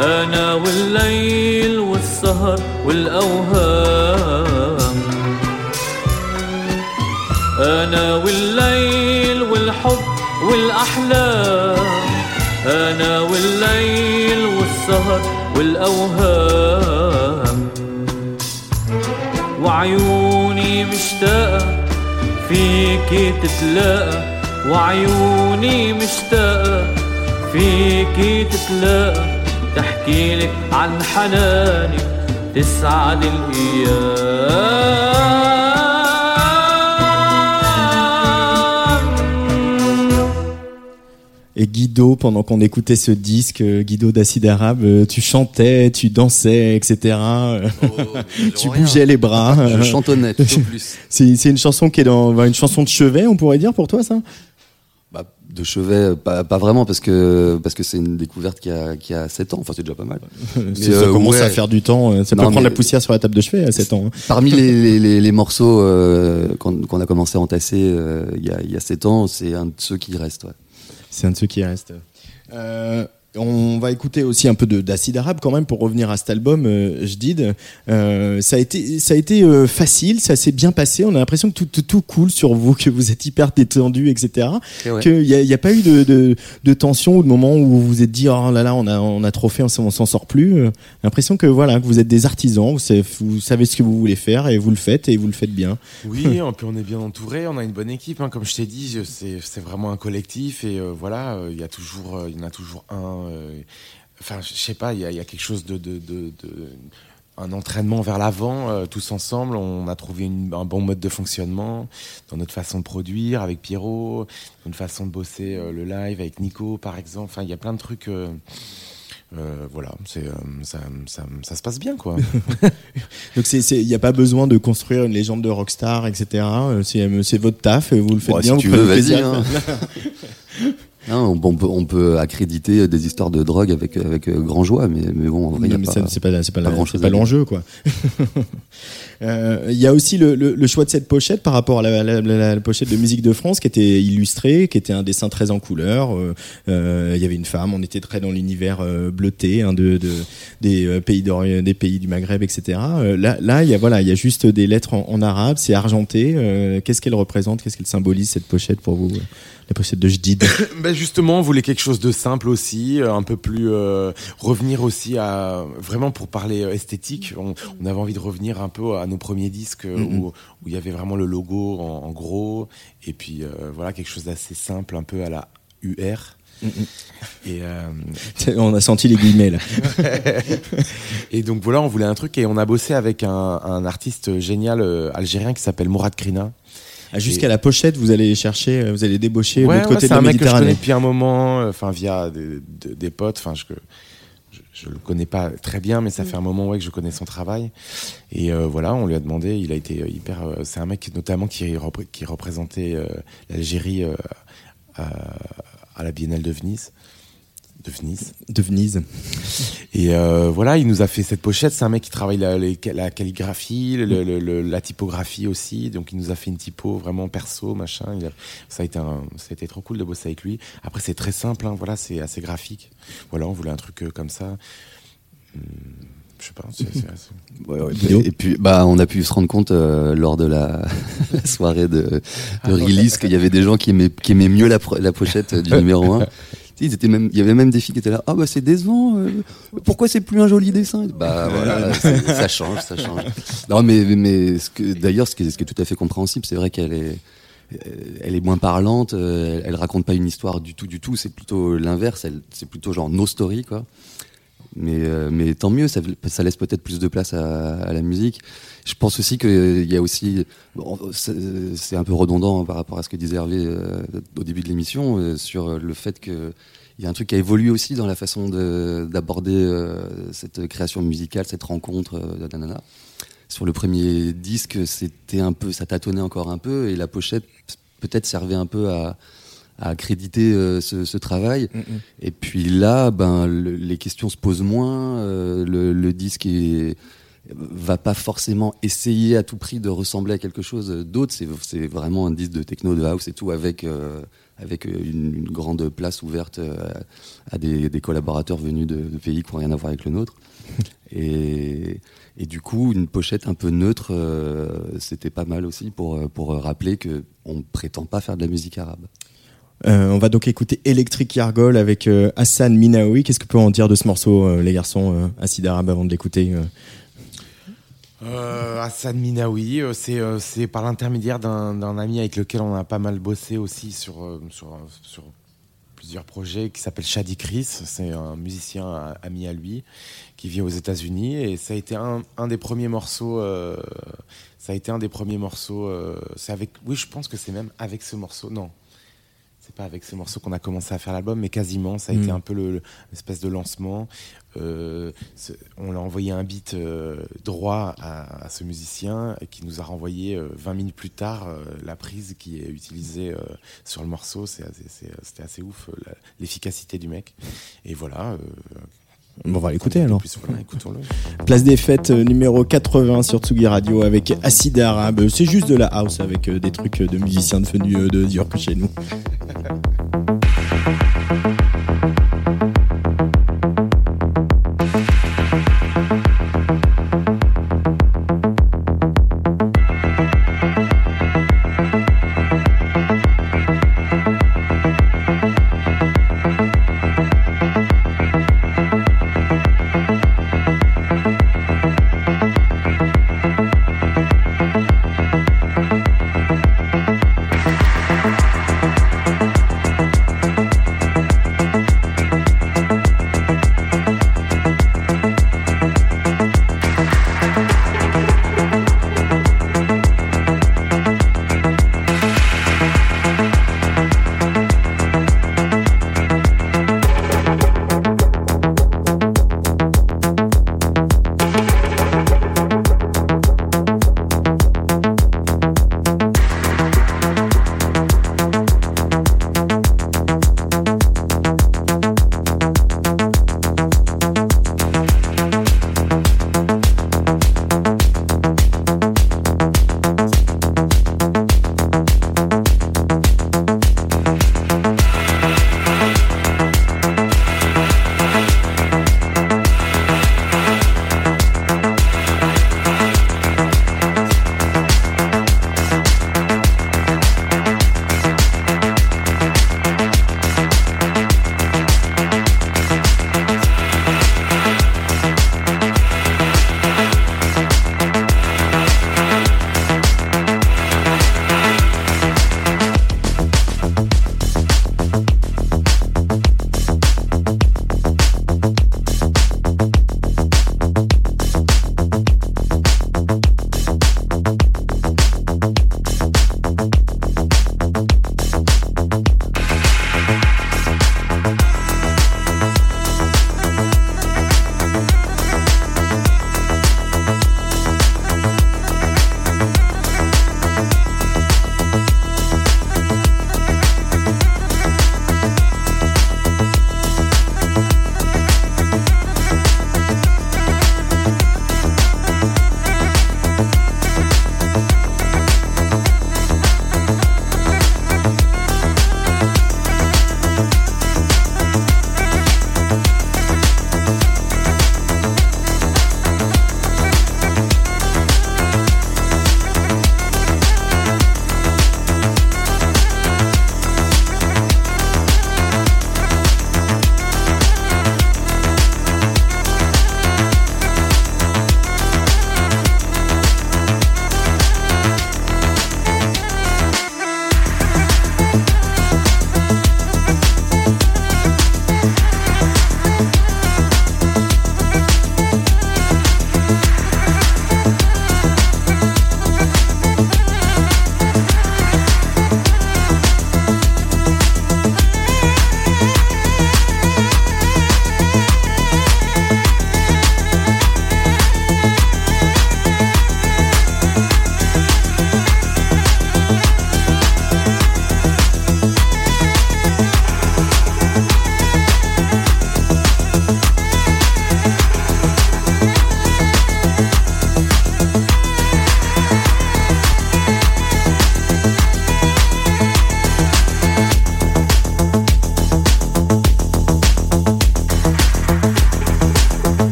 أنا والليل والسهر والأوهام. أنا والليل والسهر والأوهام. وعيوني مشتاقة فيكي تتلاقى. وعيوني مشتاقة فيكي تتلاقى. تحكي لك عن حنانك تسعد الأيام Et Guido, pendant qu'on écoutait ce disque, euh, Guido d'Acide Arabe, euh, tu chantais, tu dansais, etc. euh, tu bougeais les bras. Je chantonnais tout au plus. C'est une chanson qui est dans une chanson de chevet, on pourrait dire pour toi ça? Bah, de chevet, pas, pas vraiment, parce que parce que c'est une découverte qui a, qui a 7 ans. Enfin, c'est déjà pas mal. Ça euh, commence ouais. à faire du temps. Ça peut Non, prendre la poussière sur la table de chevet à 7 ans. hein. Parmi les, les, les, les morceaux euh, qu'on a commencé à entasser euh, il y, a, y a 7 ans, c'est un de ceux qui restent. Ouais. C'est un de ceux qui restent. Euh, on va écouter aussi un peu de- d'acide arabe quand même pour revenir à cet album, euh, Jdid. Euh, ça a été, ça a été euh, facile, ça s'est bien passé. On a l'impression que tout, tout, tout coule sur vous, que vous êtes hyper détendu, etc. Et ouais. Qu'il n'y a, il y a pas eu de, de, de tension ou de moment où vous vous êtes dit oh là là on a on a trop fait, on, s'en- on s'en sort plus. Euh, L'impression que voilà que vous êtes des artisans, vous savez, vous savez ce que vous voulez faire et vous le faites et vous le faites bien. Oui, et puis on est bien entouré, on a une bonne équipe. hein. Comme je t'ai dit, c'est vraiment un collectif et voilà, il y a toujours, il y en a toujours un. Euh, Enfin, je sais pas, il y, a- il y a quelque chose de, de, de- de- un entraînement vers l'avant, euh, tous ensemble. On a trouvé une- un bon mode de fonctionnement dans notre façon de produire avec Pierrot, dans notre façon de bosser euh, le live avec Nico, par exemple. Enfin, il y a plein de trucs. euh, euh, voilà, c'est euh, ça, ça, ça se passe bien, quoi. Donc il n'y a pas besoin de construire une légende de rockstar, etc. C'est votre taf et vous le faites Bon, bien. si tu vous veux, prenez vas-y. Non, on, on peut, on peut accréditer des histoires de drogue avec, avec euh, grand joie, mais, mais bon, en vrai, c'est pas, pas, pas la- grand-chose c'est pas l'enjeu, quoi. Euh, Il y a aussi le, choix de cette pochette par rapport à la, pochette de Musique de France qui était illustrée, qui était un dessin très en couleur. Euh, euh, Il y avait une femme, on était très dans l'univers bleuté hein, de, de- des pays du Maghreb, etc. Là, il y a juste des lettres en, arabe, c'est argenté. Qu'est-ce qu'elle représente Qu'est-ce qu'elle symbolise cette pochette pour vous La pochette de Jdid. Ben justement, on voulait quelque chose de simple aussi, un peu plus revenir aussi à vraiment pour parler esthétique. On, on avait envie de revenir un peu à nos premiers disques où il y avait vraiment le logo en, en gros et puis euh, voilà quelque chose d'assez simple, un peu à la UR. Et, euh, on a senti les guillemets là. et donc voilà, on voulait un truc et on a bossé avec un, un artiste génial euh, algérien qui s'appelle Mourad Krina. Ah, Jusqu'à la pochette, vous allez chercher, vous allez débaucher de Ouais, l'autre ouais, côté c'est de un la mec que je connais Méditerranée. depuis un moment, euh, enfin via des, des- des potes, enfin je, je, je le connais pas très bien, mais ça fait un moment ouais que je connais son travail. Et euh, voilà, on lui a demandé, il a été euh, hyper, euh, c'est un mec notamment qui, repré- qui représentait l'Algérie à la Biennale de Venise. De Venise. De Venise. Et euh, voilà, il nous a fait cette pochette. C'est un mec qui travaille la, calligraphie, le- le- le- la typographie aussi. Donc il nous a fait une typo vraiment perso, machin. Il a- ça, a été un- ça a été trop cool de bosser avec lui. Après, c'est très simple, hein, voilà, c'est assez graphique. Voilà, on voulait un truc euh, comme ça. Hum, je sais pas, Ouais, ouais. Et puis, bah, on a pu se rendre compte euh, lors de la, la soirée de, de release qu'il y avait des gens qui aimaient, qui aimaient mieux la, la pochette du numéro 1. Ils étaient même, il y avait même des filles qui étaient là. Ah bah c'est décevant. euh, pourquoi c'est plus un joli dessin? Bah voilà, ça change, ça change. Non mais mais d'ailleurs ce qui est, ce qui est tout à fait compréhensible, c'est vrai qu'elle est euh, elle est moins parlante. euh, Elle, elle raconte pas une histoire du tout, du tout. C'est plutôt l'inverse. C'est plutôt genre no story quoi. Mais, euh, mais tant mieux, ça, laisse peut-être plus de place à, la musique. Je pense aussi qu'il y a aussi, c'est un peu redondant par rapport à ce que disait Hervé euh, au début de l'émission, euh, sur le fait que il y a un truc qui a évolué aussi dans la façon de- d'aborder euh, cette création musicale, cette rencontre euh. Sur le premier disque, un peu, ça tâtonnait encore un peu, et la pochette peut-être servait un peu à, à accréditer euh, ce, ce travail. Et puis là, ben, le- les questions se posent moins. euh, le, le disque est, va pas forcément essayer à tout prix de ressembler à quelque chose d'autre. C'est, vraiment un disque de techno, de house et tout, avec, euh, avec une, une grande place ouverte à des, des collaborateurs venus de, de pays qui n'ont rien à voir avec le nôtre. Et, et du coup, une pochette un peu neutre, c'était pas mal aussi pour, pour rappeler que on prétend pas faire de la musique arabe. Euh, on va donc écouter Electric Yargol avec euh, Hassan Minaoui. Qu'est-ce que peut en dire de ce morceau, euh, les garçons, Acid Arabe, avant de l'écouter Hassan Minaoui, c'est par l'intermédiaire d'un ami avec lequel on a pas mal bossé aussi sur, plusieurs projets qui s'appelle Shadi Chris. C'est un musicien ami à lui qui vit aux États-Unis et ça a été un, un des premiers morceaux. ça a été un des premiers morceaux. avec. Oui, je pense que c'est même avec ce morceau. Non. C'est pas avec ce morceau qu'on a commencé à faire l'album, mais quasiment. Ça a Mm. été un peu le- le- l'espèce de lancement. Euh, on l'a envoyé un beat euh, droit à, à ce musicien qui nous a renvoyé euh, 20 minutes plus tard euh, la prise qui est utilisée sur le morceau. Assez- C'était assez ouf l'efficacité du mec. Et voilà. Euh, Bon, on va l'écouter alors. plus, voilà, écoutons-le. Place des fêtes euh, numéro 80 sur Tsugi Radio avec Acid Arabe. C'est juste de la house avec euh, des trucs euh, de musiciens devenus euh, de York chez nous.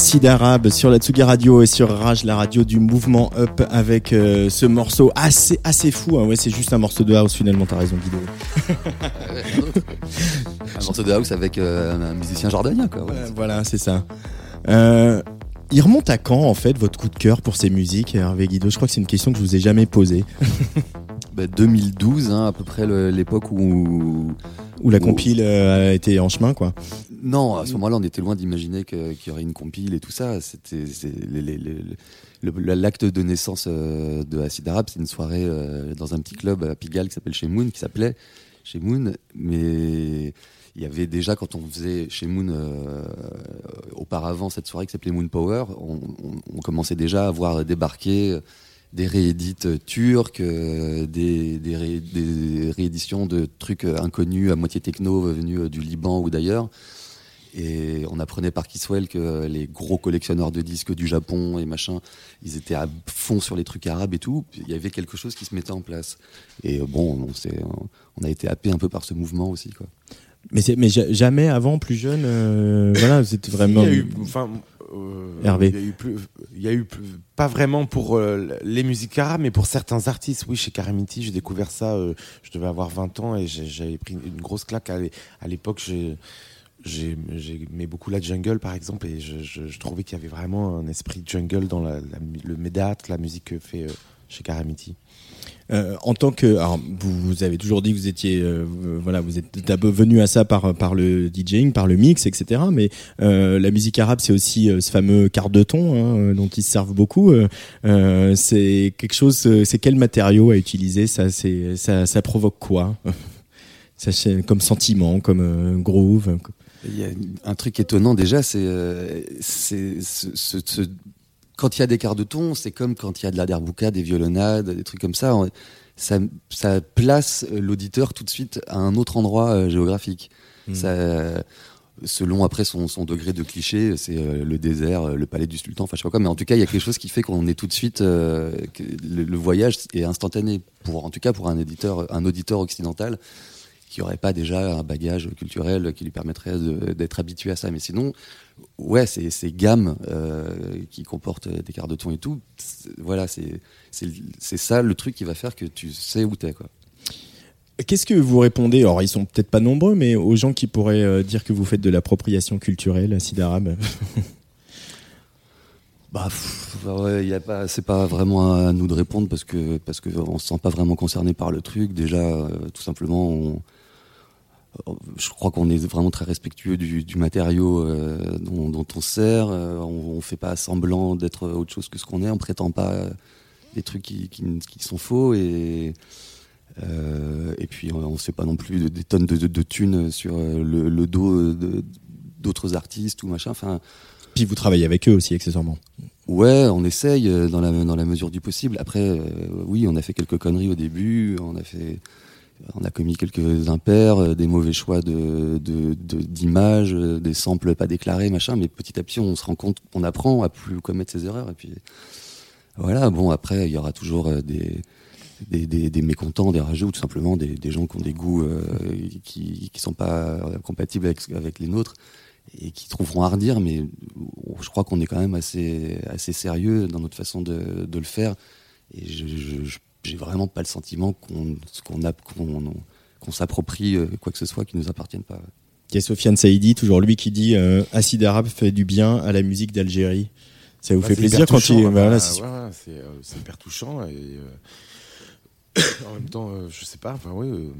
Acide Arabe sur la Tsugi Radio et sur Rage, la radio du mouvement Up avec euh, ce morceau assez assez fou. hein. Ouais, c'est juste un morceau de house finalement. T'as raison, Guido. Un morceau de house avec euh, un musicien jordannien, quoi. ouais. Euh, voilà, c'est ça. Euh, il remonte à quand en fait votre coup de cœur pour ces musiques, Hervé Guido? Je crois que c'est une question que je vous ai jamais posée. Bah, 2012, hein, à peu près l'époque où. Où la Où- compile euh, a été en chemin, quoi. Non, à ce moment-là, on était loin d'imaginer qu'il y aurait une compile et tout ça. C'était l'acte de naissance euh, de Acid Arabe, c'est une soirée euh, dans un petit club à Pigalle qui s'appelle Chez Moon, qui s'appelait Chez Moon, mais il y avait déjà quand on faisait chez Moon euh, auparavant cette soirée qui s'appelait Moon Power, on, on- on commençait déjà à voir débarquer des réédites turques, euh, des, des, ré- des rééditions de trucs inconnus à moitié techno venus du Liban ou d'ailleurs. Et on apprenait par Kiswell que les gros collectionneurs de disques du Japon et machin, ils étaient à fond sur les trucs arabes et tout. Il y avait quelque chose qui se mettait en place. Et euh, bon, on, s'est- on a été happé un peu par ce mouvement aussi. Quoi. Mais, mais ja- jamais avant, plus jeune, euh, voilà, c'était vraiment. Il y a eu, enfin, euh, Hervé. Il y a eu, plus, il y a eu plus- pas vraiment pour euh, les musiques arabes, mais pour certains artistes. Oui, chez Karamiti, j'ai découvert ça. euh, je devais avoir 20 ans et j'avais pris une grosse claque à l'é- à l'époque. J'ai- j'aimais beaucoup la jungle, par exemple, et je, je- trouvais qu'il y avait vraiment un esprit jungle dans le médiatre, la musique que fait euh, chez Karamiti. Euh, en tant que, alors vous, vous avez toujours dit que vous étiez, euh, voilà, vous êtes d'abord venu à ça par par le DJing, par le mix, etc. Mais euh, la musique arabe, c'est aussi ce fameux quart de ton hein, dont ils se servent beaucoup. C'est quelque chose, c'est quel matériau à utiliser Ça, ça, ça provoque quoi? Ça, comme sentiment, comme groove. Il y a un truc étonnant déjà, c'est euh, c'est ce- ce- ce- quand il y a des quarts de ton, c'est comme quand il y a de la derbouka, des violonades, des trucs comme ça. on- Ça, ça place l'auditeur tout de suite à un autre endroit euh, géographique. Mm. Ça, selon après son, son degré de cliché, c'est euh, le désert, euh, le palais du sultan, enfin je sais pas quoi, mais en tout cas il y a quelque chose qui fait qu'on est tout de suite, euh, que le, le voyage est instantané pour, en tout cas pour un éditeur, un auditeur occidental qui aurait pas déjà un bagage culturel qui lui permettrait d'être habitué à ça. Mais sinon, ouais, ces, ces gammes euh, qui comportent des quarts de ton et tout, voilà, c'est ça le truc qui va faire que tu sais où t'es quoi. Qu'est-ce que vous répondez Alors, ils sont peut-être pas nombreux, mais aux gens qui pourraient euh, dire que vous faites de l'appropriation culturelle, acide arabe. Bah, bah ouais, y a pas, c'est pas vraiment à nous de répondre parce que parce que on se sent pas vraiment concerné par le truc. Déjà, euh, tout simplement, on, je crois qu'on est vraiment très respectueux du, du matériau euh, dont, dont on sert. Euh, on, on fait pas semblant d'être autre chose que ce qu'on est. On prétend pas euh, des trucs qui, qui, qui sont faux et euh, et puis on, on fait pas non plus de- des tonnes de, de, de thunes sur euh, le, le dos d'autres artistes ou machin. Enfin. Puis vous travaillez avec eux aussi, accessoirement. Ouais, on essaye euh, dans la, dans la mesure du possible. Après, euh, oui, on a fait quelques conneries au début, on a fait, on a commis quelques impairs, euh, des mauvais choix de, d'images, euh, des samples pas déclarés, machin. Mais petit à petit, on se rend compte, on apprend à plus commettre ces erreurs. Et puis, voilà. Bon, après, il y aura toujours euh, des, des, mécontents, des rageux, ou tout simplement des, gens qui ont des goûts qui, qui sont pas compatibles avec, les nôtres et qui trouveront à redire, mais je crois qu'on est quand même assez, sérieux dans notre façon de, le faire. Et je- j'ai vraiment pas le sentiment qu'on qu'on s'approprie euh, quoi que ce soit qui nous appartienne pas. Il y a Sofiane Saïdi, toujours lui qui dit euh, Acide Arabe fait du bien à la musique d'Algérie. Ça vous Bah, fait plaisir quand il. hein, voilà, bah, c'est- euh, c'est hyper touchant et euh, en même temps, euh, je sais pas. Enfin, ouais, euh,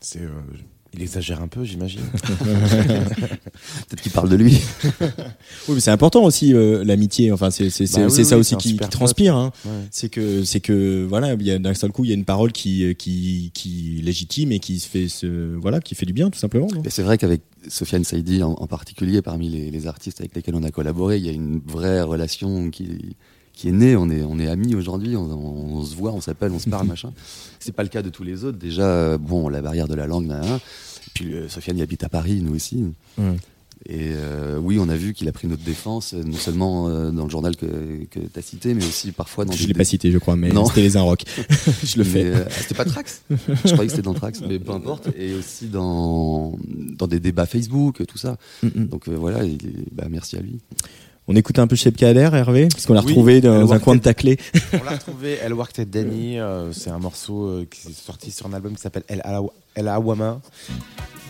c'est. Il exagère un peu, j'imagine. Peut-être qu'il parle de lui. Oui, mais c'est important aussi euh, l'amitié. Enfin, c'est c'est c'est Bah oui, ça oui, aussi qui, transpire. Hein. Ouais. C'est que c'est que voilà, il y a d'un seul coup, il y a une parole qui euh, qui qui légitime et qui se fait ce voilà, qui fait du bien tout simplement. non? Et c'est vrai qu'avec Sofiane Saïdi en, en particulier, parmi les, les artistes avec lesquels on a collaboré, il y a une vraie relation qui, qui est née. On est, on est amis aujourd'hui, on, on- on se voit, on s'appelle, on se parle, machin. C'est pas le cas de tous les autres. Déjà, euh, bon, la barrière de la langue. Puis euh, Sofiane, il habite à Paris, nous aussi. Et euh, oui, on a vu qu'il a pris notre défense, non seulement euh, dans le journal que, que tu as cité, mais aussi parfois dans Je des- l'ai pas cité, je crois, mais Non. c'était les Inrocks. je le fais. euh, c'était pas Trax? Je croyais que c'était dans Trax, mais peu importe. Et aussi dans, dans des débats Facebook, tout ça. Mm, mm. Donc euh, voilà, bah, merci à lui. On écoute un peu Cheb Kader, Hervé, parce qu'on l'a retrouvé dans un coin de ta clé. On l'a retrouvé, Elle Worked at Danny. euh, c'est un morceau euh, qui est sorti sur un album qui s'appelle El, El Awama,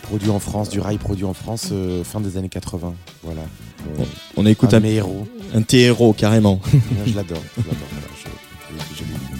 produit en France, du rail produit en France euh, fin des années 80. Voilà. On écoute un un, de mes héros. un de tes héros, carrément. je l'adore. Je l'adore. Voilà,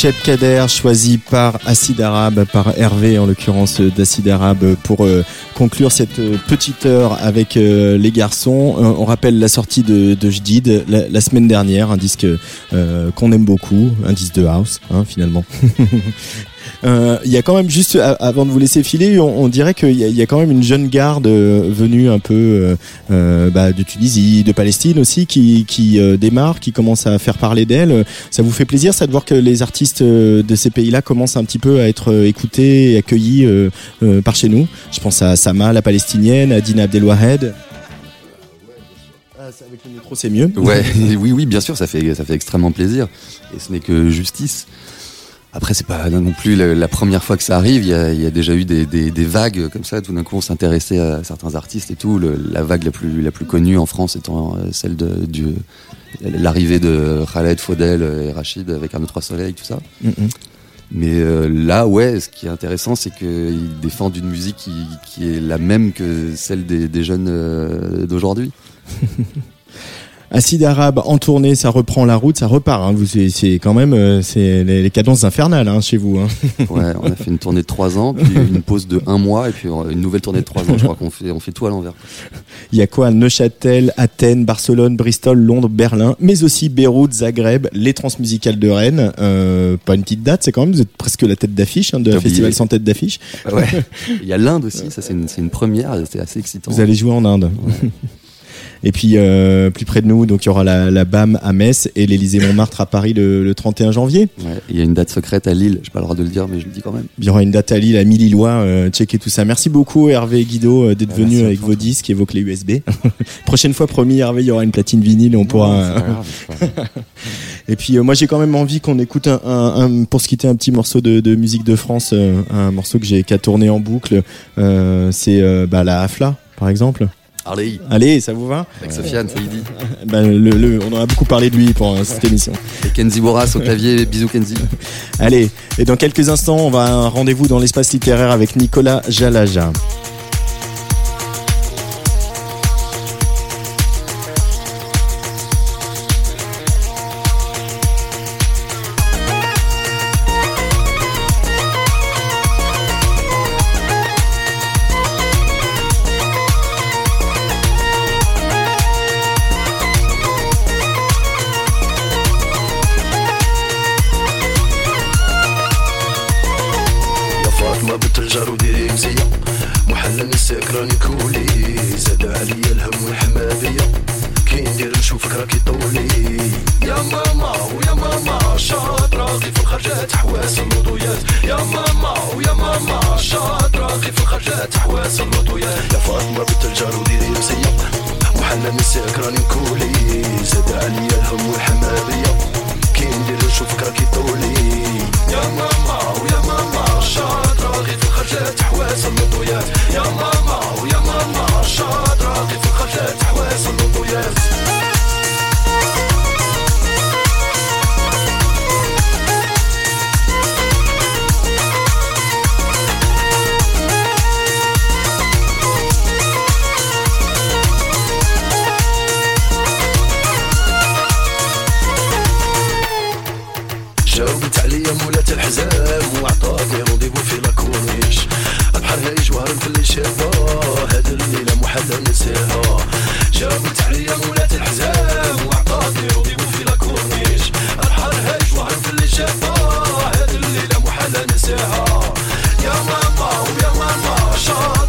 Cheb Kader, choisi par Acide Arabe, par Hervé en l'occurrence euh, d'Acide Arabe, pour euh, conclure cette euh, petite heure avec les garçons. On rappelle la sortie de, de Jdid la, la semaine dernière, un disque qu'on aime beaucoup, un disque de house, hein, finalement. Euh, Il y a quand même juste avant de vous laisser filer, on, on dirait qu'il y, y a quand même une jeune garde euh, venue un peu euh, bah, de Tunisie, de Palestine aussi, qui, qui euh, démarre, qui commence à faire parler d'elle. Ça vous fait plaisir, ça, de voir que les artistes de ces pays-là commencent un petit peu à être écoutés et accueillis euh, euh, par chez nous? Je pense à Sama, la palestinienne, à Dina Abdelwahed. Ah, avec le micro, c'est mieux. Ouais, oui, oui, bien sûr, ça fait, ça fait extrêmement plaisir. Et ce n'est que justice. Après, c'est pas non plus la, la première fois que ça arrive. Il y a, il y a déjà eu des, des, des vagues comme ça. Tout d'un coup, on s'intéressait à certains artistes et tout. Le- la vague la plus, la plus connue en France étant euh, celle de, du, l'arrivée de Khaled, Faudel et Rachid avec Un autre soleil, tout ça. Mm, mm. Mais euh, là, ouais, ce qui est intéressant, c'est qu'ils défendent une musique qui, qui est la même que celle des, des jeunes euh, d'aujourd'hui. Acide arabe en tournée, ça reprend la route, ça repart. Hein. Vous, c'est, quand même, euh, c'est les, les cadences infernales hein, chez vous. Hein. Ouais, on a fait une tournée de trois ans, puis une pause de un mois, et puis euh, une nouvelle tournée de trois ans. Je crois qu'on fait, on fait tout à l'envers. Il y a quoi? Neuchâtel, Athènes, Barcelone, Bristol, Londres, Berlin, mais aussi Beyrouth, Zagreb, les transmusicales de Rennes. Euh, pas une petite date, c'est quand même, vous êtes presque la tête d'affiche de la festival sans tête d'affiche. Ouais. Il y a l'Inde aussi, ça c'est une, c'est une première, c'est assez excitant. Vous allez jouer en Inde. Et puis euh, plus près de nous, donc il y aura la, la BAM à Metz et l'Élysée Montmartre à Paris le, le 31 janvier. Ouais, Il y a une date secrète à Lille, j'ai pas le droit de le dire, mais je le dis quand même. Il y aura une date à Lille, à Lillois, euh, checker tout ça. Merci beaucoup Hervé et Guido euh, d'être Ah, venus avec vos disques et vos clés USB. Prochaine fois, promis Hervé, il y aura une platine vinyle et on pourra. Non, grave. Et puis euh, moi j'ai quand même envie qu'on écoute un, un- un- pour se quitter un petit morceau de, de musique de France, euh, un morceau que j'ai qu'à tourner en boucle. Euh, c'est bah, la Afla par exemple. Harley, Allez, ça vous va avec Sofiane, ça y dit. Bah, le, le- On en a beaucoup parlé de lui pour euh, cette émission. Et Kenzie Boras au clavier, bisous Kenzie. Allez, et dans quelques instants on va à un rendez-vous dans l'espace littéraire avec Nicolas Jalaja. الجار وديري مزية محلى نساك راني كولي. زاد عليا الهم والحمادية كي ندير نشوفك راكي طولي. يا ماما ويا ماما شاطرة غي في الخرجات حواس اللوطويات يا ماما ويا ماما شاطرة غي في الخرجات حواس اللوطويات يا فاطمة بنت الجار وديري مزية محلى نساك راني كولي. زاد عليا الهم والحمادية كي ندير نشوفك راكي طولي يا ماما ويا ماما شاطرة. غي في الخرجات حواس اللوطويات يا ماما ويا ماما شاطرة. غي في الخرجات حواس اللوطويات حزام وعطاف يمضي في لاكورنيش بحال هاي جوهر في اللي شافا هاد الليلة مو حدا نساها جابت عليا مولات الحزام وعطاف يمضي في لاكورنيش بحال هاي جوهر في اللي شافا هاد الليلة مو حدا نساها يا ماما ويا ماما شهر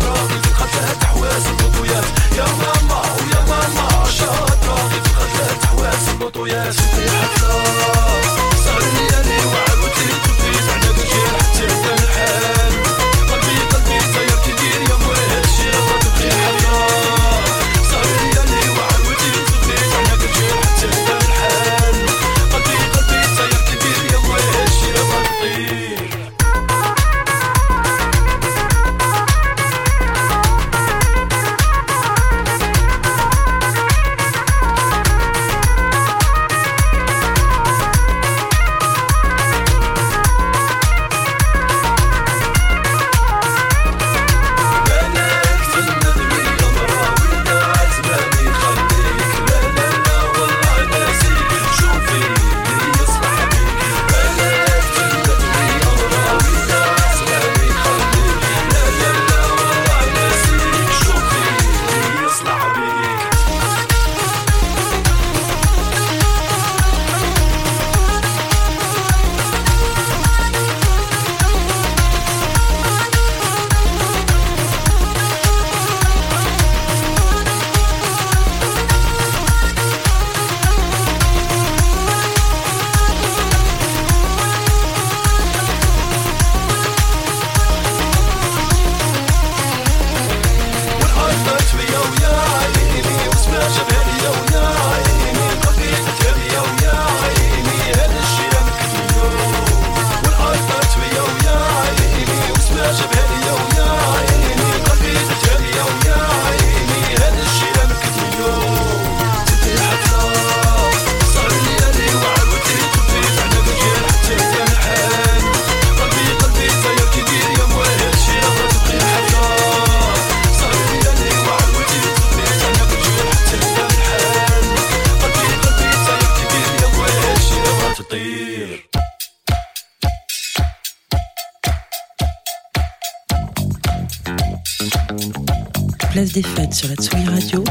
Place des fêtes sur la Tsugi Radio.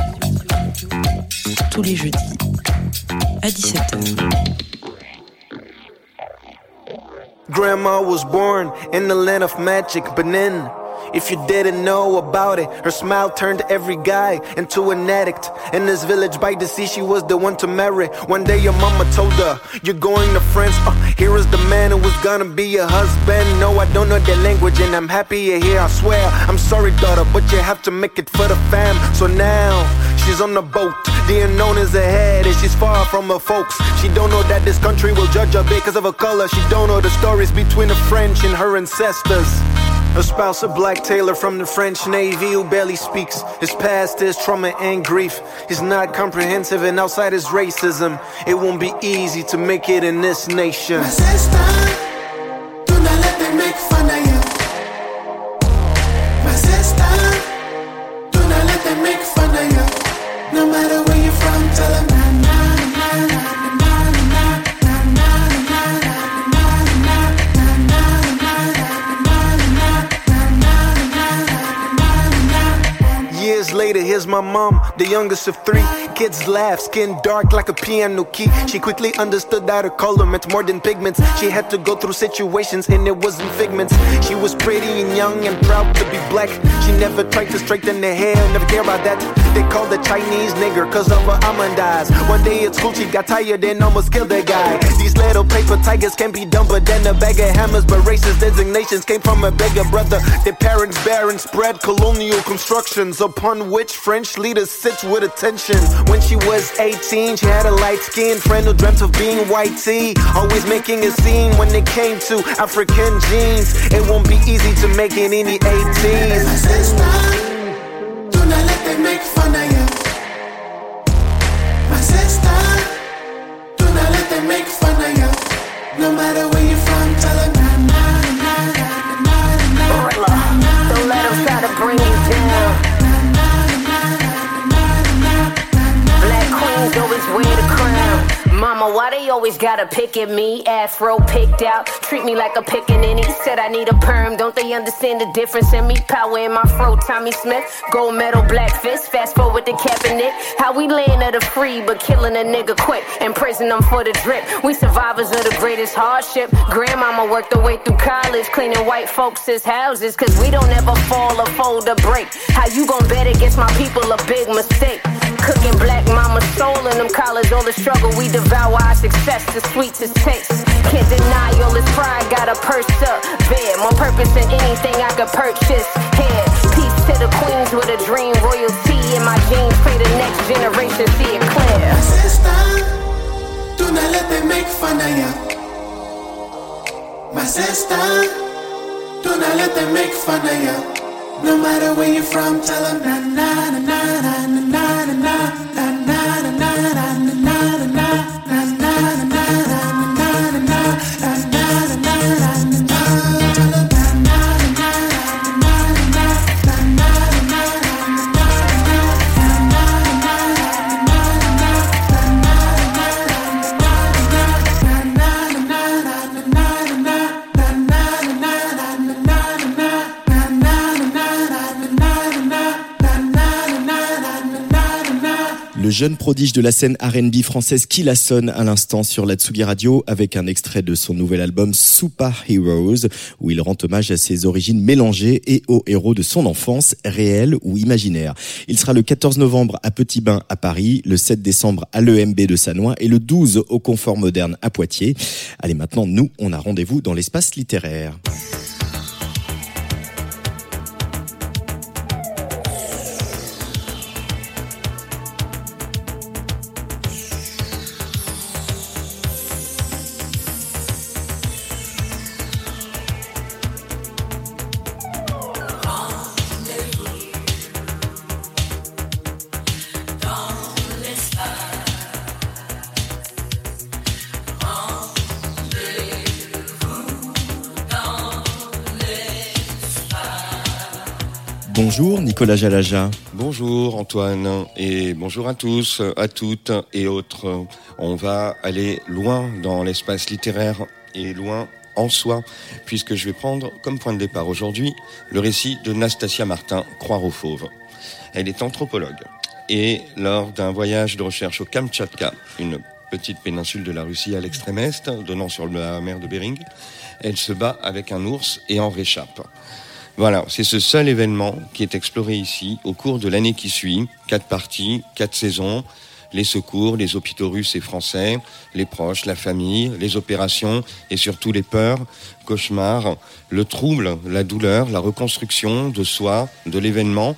Tous les jeudis à 17h. Grandma was born in the land of magic, Benin. If you didn't know about it, her smile turned every guy into an addict. In this village by the sea, she was the one to marry. One day your mama told her, You're going to France. Uh, here is the man who was gonna be your husband. No, I don't know the language, and I'm happy you're here, I swear. I'm sorry, daughter, but you have to make it for the fam. So now, she's on the boat. The unknown is ahead, and she's far from her folks. She don't know that this country will judge her because of her color. She don't know the stories between the French and her ancestors. Her spouse, a black tailor from the French Navy who barely speaks. His past is trauma and grief. He's not comprehensive and outside his racism. It won't be easy to make it in this nation. My mom, the youngest of three. Kids laugh, skin dark like a piano key. She quickly understood that her color meant more than pigments. She had to go through situations and it wasn't figments. She was pretty and young and proud to be black. She never tried to straighten her hair, never care about that. They called the Chinese nigger cause of her almond eyes. One day at school, she got tired and almost killed a guy. These little paper tigers can be dumber than a bag of hammers, but racist designations came from a bigger brother. Their parents bear and spread colonial constructions upon which French leader sits with attention. When she was 18, she had a light skin friend who dreamt of being white. Always making a scene when it came to African genes. It won't be easy to make it in the 18s. My sister, do not let them make fun of you. My sister, do not let them make fun of you. No matter where you're Mama, why they always gotta pick at me? Afro picked out, treat me like a pickaninny. Said I need a perm, don't they understand the difference in me? Power in my fro, Tommy Smith, gold medal, black fist. Fast forward the cabinet. How we laying at the free, but killing a nigga quick praising them for the drip. We survivors of the greatest hardship. Grandmama worked her way through college, cleaning white folks' houses, cause we don't ever fall or fold or break. How you gon' bet against my people? A big mistake. Cooking black mama's soul in them collars, all the struggle we devour. Our success, the sweetest taste. Can't deny all this pride, got a purse up. Bad, more purpose than anything I could purchase. Here, peace to the queens with a dream, royalty in my genes. Pray the next generation see it clear. Sister, do not let them make fun of ya. My sister, do not let them make fun of ya. No matter where you're from, tell them na na na na na. na. Le jeune prodige de la scène R&B française qui la sonne à l'instant sur la Tsugi Radio avec un extrait de son nouvel album Super Heroes où il rend hommage à ses origines mélangées et aux héros de son enfance, réels ou imaginaires. Il sera le 14 novembre à Petit Bain à Paris, le 7 décembre à l'EMB de Sanois et le 12 au Confort Moderne à Poitiers. Allez maintenant, nous, on a rendez-vous dans l'espace littéraire. Bonjour Antoine et bonjour à tous, à toutes et autres. On va aller loin dans l'espace littéraire et loin en soi, puisque je vais prendre comme point de départ aujourd'hui le récit de Nastasia Martin, Croire aux fauves. Elle est anthropologue et lors d'un voyage de recherche au Kamtchatka, une petite péninsule de la Russie à l'extrême est, donnant sur la mer de Bering, elle se bat avec un ours et en réchappe. Voilà, c'est ce seul événement qui est exploré ici au cours de l'année qui suit. Quatre parties, quatre saisons, les secours, les hôpitaux russes et français, les proches, la famille, les opérations et surtout les peurs, cauchemars, le trouble, la douleur, la reconstruction de soi, de l'événement,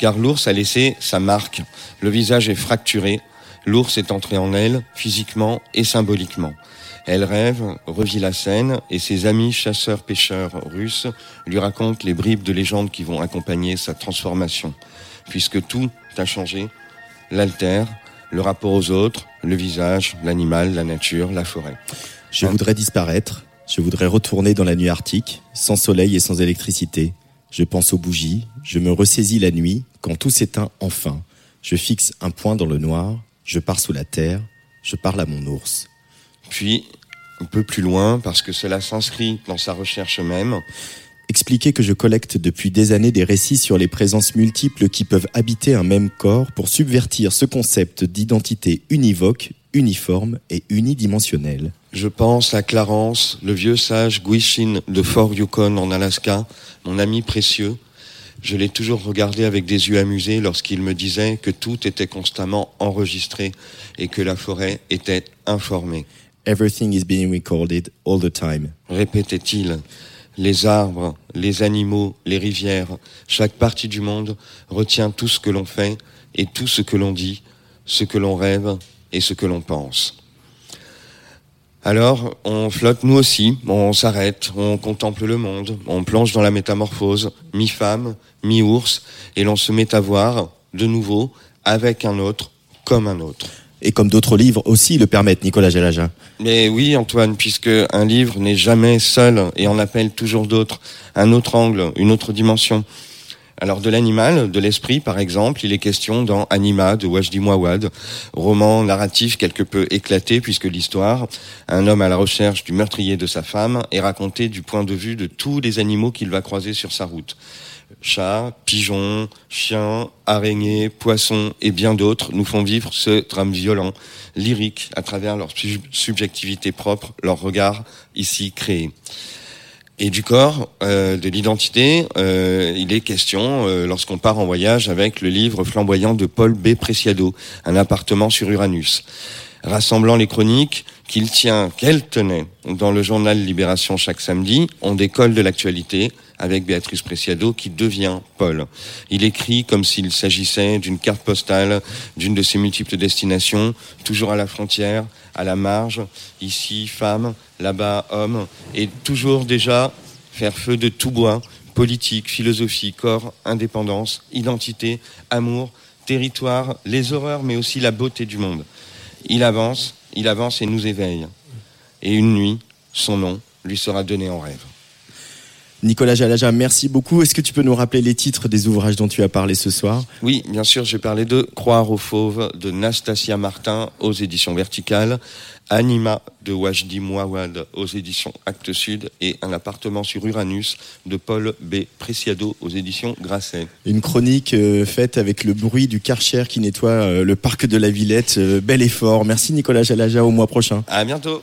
car l'ours a laissé sa marque. Le visage est fracturé, l'ours est entré en elle, physiquement et symboliquement. Elle rêve, revit la scène, et ses amis chasseurs-pêcheurs russes lui racontent les bribes de légendes qui vont accompagner sa transformation. Puisque tout a changé, l'altère, le rapport aux autres, le visage, l'animal, la nature, la forêt. Je voudrais disparaître, je voudrais retourner dans la nuit arctique, sans soleil et sans électricité. Je pense aux bougies, je me ressaisis la nuit, quand tout s'éteint enfin. Je fixe un point dans le noir, je pars sous la terre, je parle à mon ours. Puis, un peu plus loin, parce que cela s'inscrit dans sa recherche même, Expliquer que je collecte depuis des années des récits sur les présences multiples qui peuvent habiter un même corps pour subvertir ce concept d'identité univoque, uniforme et unidimensionnelle. Je pense à Clarence, le vieux sage Guishin de Fort Yukon en Alaska, mon ami précieux. Je l'ai toujours regardé avec des yeux amusés lorsqu'il me disait que tout était constamment enregistré et que la forêt était informée. Everything is being recorded all the time. Répétait-il, les arbres, les animaux, les rivières, chaque partie du monde retient tout ce que l'on fait et tout ce que l'on dit, ce que l'on rêve et ce que l'on pense. Alors, on flotte nous aussi, on s'arrête, on contemple le monde, on plonge dans la métamorphose, mi-femme, mi-ours, et l'on se met à voir, de nouveau, avec un autre, comme un autre. Et comme d'autres livres aussi le permettent, Nicolas Gelaja. Mais oui, Antoine, puisque un livre n'est jamais seul et en appelle toujours d'autres, un autre angle, une autre dimension. Alors de l'animal, de l'esprit par exemple, il est question dans Anima de Wajdi Mouawad, roman narratif quelque peu éclaté puisque l'histoire, un homme à la recherche du meurtrier de sa femme, est racontée du point de vue de tous les animaux qu'il va croiser sur sa route. Chats, pigeons, chiens, araignées, poissons et bien d'autres nous font vivre ce drame violent, lyrique, à travers leur sub- subjectivité propre, leur regard ici créé. Et du corps, euh, de l'identité, euh, il est question euh, lorsqu'on part en voyage avec le livre flamboyant de Paul B. Preciado, Un appartement sur Uranus, rassemblant les chroniques qu'il tient, qu'elle tenait, dans le journal Libération chaque samedi. On décolle de l'actualité avec Béatrice Preciado qui devient Paul. Il écrit comme s'il s'agissait d'une carte postale d'une de ses multiples destinations, toujours à la frontière, à la marge, ici femme, là-bas homme, et toujours déjà faire feu de tout bois, politique, philosophie, corps, indépendance, identité, amour, territoire, les horreurs, mais aussi la beauté du monde. Il avance, il avance et nous éveille. Et une nuit, son nom lui sera donné en rêve. Nicolas Jalaja, merci beaucoup. Est-ce que tu peux nous rappeler les titres des ouvrages dont tu as parlé ce soir? Oui, bien sûr, j'ai parlé de Croire aux fauves de Nastasia Martin aux éditions Verticales, Anima de Wajdi Mouawad aux éditions Actes Sud et Un appartement sur Uranus de Paul B. Preciado aux éditions Grasset. Une chronique euh, faite avec le bruit du Karcher qui nettoie euh, le parc de la Villette. Euh, bel effort. Merci Nicolas Jalaja, au mois prochain. À bientôt.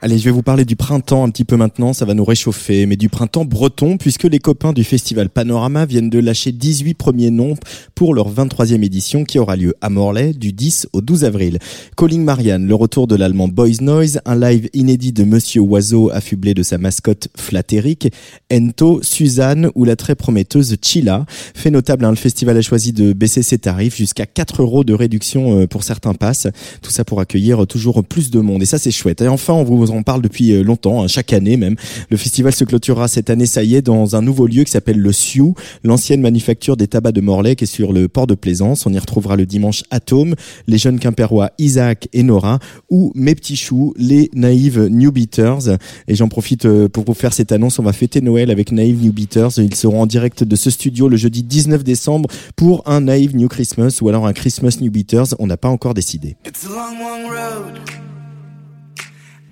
Allez, je vais vous parler du printemps un petit peu maintenant, ça va nous réchauffer, mais du printemps breton, puisque les copains du festival Panorama viennent de lâcher 18 premiers noms pour leur 23e édition qui aura lieu à Morlaix du 10 au 12 avril. Calling Marianne, le retour de l'allemand Boys Noise, un live inédit de Monsieur Oiseau affublé de sa mascotte Flatteric, Ento, Suzanne ou la très prometteuse Chila. Fait notable, hein, le festival a choisi de baisser ses tarifs jusqu'à 4 euros de réduction euh, pour certains passes. Tout ça pour accueillir toujours plus de monde et ça c'est chouette. Et enfin, on vous vous en parle depuis euh, longtemps, hein, chaque année même. Le festival se clôturera cette année, ça y est, dans un nouveau lieu qui s'appelle le Sioux, l'ancienne manufacture des tabacs de Morlaix qui est sur le port de Plaisance. On y retrouvera le dimanche Atome, les jeunes Quimpérois Isaac et Nora, ou mes petits choux, les naïves New Beaters. Et j'en profite euh, pour vous faire cette annonce. On va fêter Noël avec Naïve New Beaters. Ils seront en direct de ce studio le jeudi 19 décembre pour un Naïve New Christmas ou alors un Christmas New Beaters. On n'a pas encore décidé. It's a long, long road.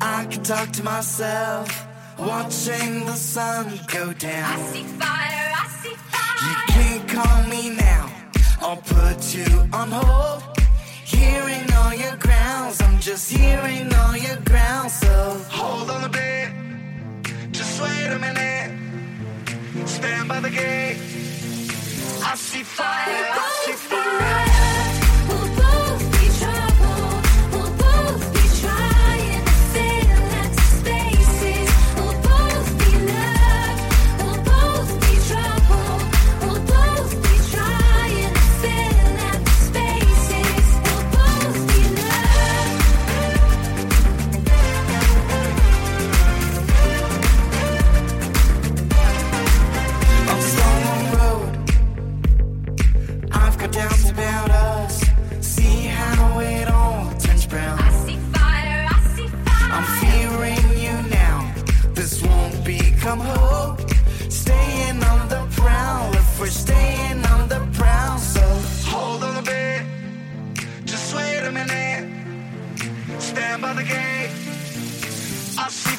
I can talk to myself, watching the sun go down. I see fire, I see fire. You can't call me now, I'll put you on hold. Hearing all your grounds, I'm just hearing all your grounds. So hold on a bit, just wait a minute. Stand by the gate. I see fire, I see fire. Won't become hope. Staying on the prowl, if we're staying on the prowl. So hold on a bit, just wait a minute. Stand by the gate. I see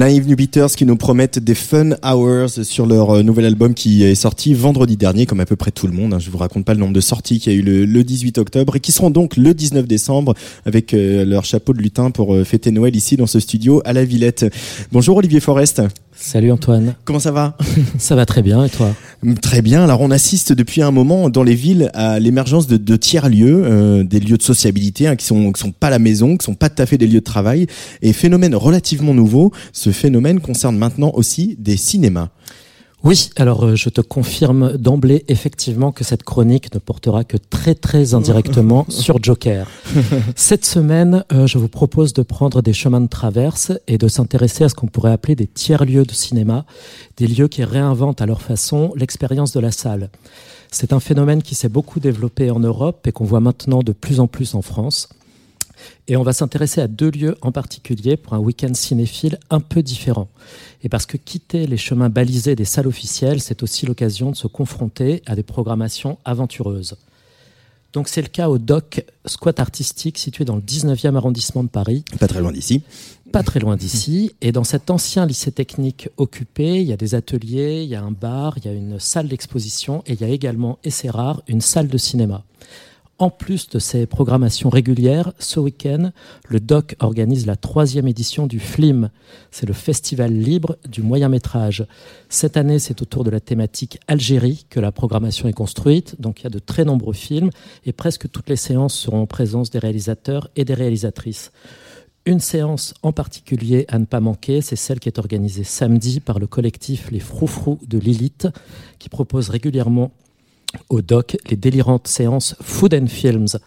Naive New Beaters qui nous promettent des fun hours sur leur euh, nouvel album qui est sorti vendredi dernier, comme à peu près tout le monde. hein. Je vous raconte pas le nombre de sorties qu'il y a eu le, le 18 octobre et qui seront donc le 19 décembre avec euh, leur chapeau de lutin pour euh, fêter Noël ici dans ce studio à la Villette. Bonjour Olivier Forest. Salut Antoine. Comment ça va? Ça va très bien et toi? Très bien. Alors on assiste depuis un moment dans les villes à l'émergence de, de tiers-lieux, euh, des lieux de sociabilité hein, qui sont qui sont pas la maison, qui sont pas tout à fait des lieux de travail. Et phénomène relativement nouveau, ce phénomène concerne maintenant aussi des cinémas. Oui, alors euh, je te confirme d'emblée effectivement que cette chronique ne portera que très très indirectement sur Joker. Cette semaine, euh, je vous propose de prendre des chemins de traverse et de s'intéresser à ce qu'on pourrait appeler des tiers-lieux de cinéma, des lieux qui réinventent à leur façon l'expérience de la salle. C'est un phénomène qui s'est beaucoup développé en Europe et qu'on voit maintenant de plus en plus en France. Et on va s'intéresser à deux lieux en particulier pour un week-end cinéphile un peu différent. Et parce que quitter les chemins balisés des salles officielles, c'est aussi l'occasion de se confronter à des programmations aventureuses. Donc c'est le cas au DOC, squat artistique situé dans le 19e arrondissement de Paris. Pas très loin d'ici. Pas très loin d'ici. Et dans cet ancien lycée technique occupé, il y a des ateliers, il y a un bar, il y a une salle d'exposition et il y a également, et c'est rare, une salle de cinéma. En plus de ces programmations régulières, ce week-end, le DOC organise la troisième édition du FLIM. C'est le Festival libre du moyen métrage. Cette année, c'est autour de la thématique Algérie que la programmation est construite. Donc il y a de très nombreux films et presque toutes les séances seront en présence des réalisateurs et des réalisatrices. Une séance en particulier à ne pas manquer, c'est celle qui est organisée samedi par le collectif Les Froufrous de Lilith, qui propose régulièrement au doc les délirantes séances Food and Films,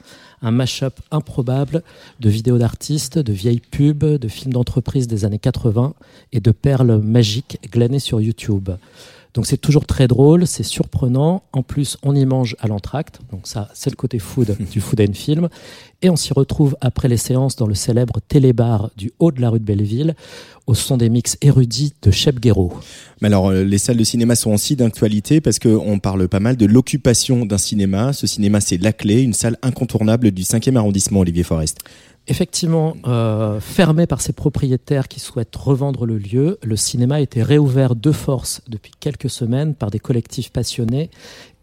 un mash-up improbable de vidéos d'artistes, de vieilles pubs, de films d'entreprise des années 80 et de perles magiques glanées sur YouTube. Donc c'est toujours très drôle, c'est surprenant. En plus, on y mange à l'entracte. Donc ça, c'est le côté food du food and film. Et on s'y retrouve après les séances dans le célèbre télébar du haut de la rue de Belleville, au son des mix érudits de Shep Guéraud. Mais alors, euh, les salles de cinéma sont aussi d'actualité parce qu'on parle pas mal de l'occupation d'un cinéma. Ce cinéma, c'est La Clé, une salle incontournable du 5e arrondissement, Olivier Forest. Effectivement, euh, fermé par ses propriétaires qui souhaitent revendre le lieu, le cinéma a été réouvert de force depuis quelques semaines par des collectifs passionnés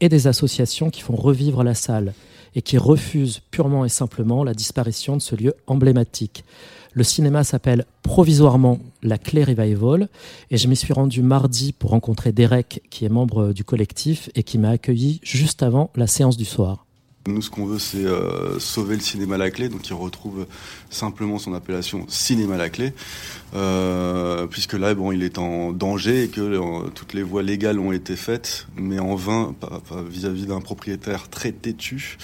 et des associations qui font revivre la salle et qui refusent purement et simplement la disparition de ce lieu emblématique. Le cinéma s'appelle provisoirement la Clé Revival et je m'y suis rendu mardi pour rencontrer Derek qui est membre du collectif et qui m'a accueilli juste avant la séance du soir. Nous, ce qu'on veut, c'est euh, sauver le cinéma à la clé, donc il retrouve simplement son appellation cinéma à la clé, euh, puisque là, bon, il est en danger et que euh, toutes les voies légales ont été faites, mais en vain vis-à-vis d'un propriétaire très têtu.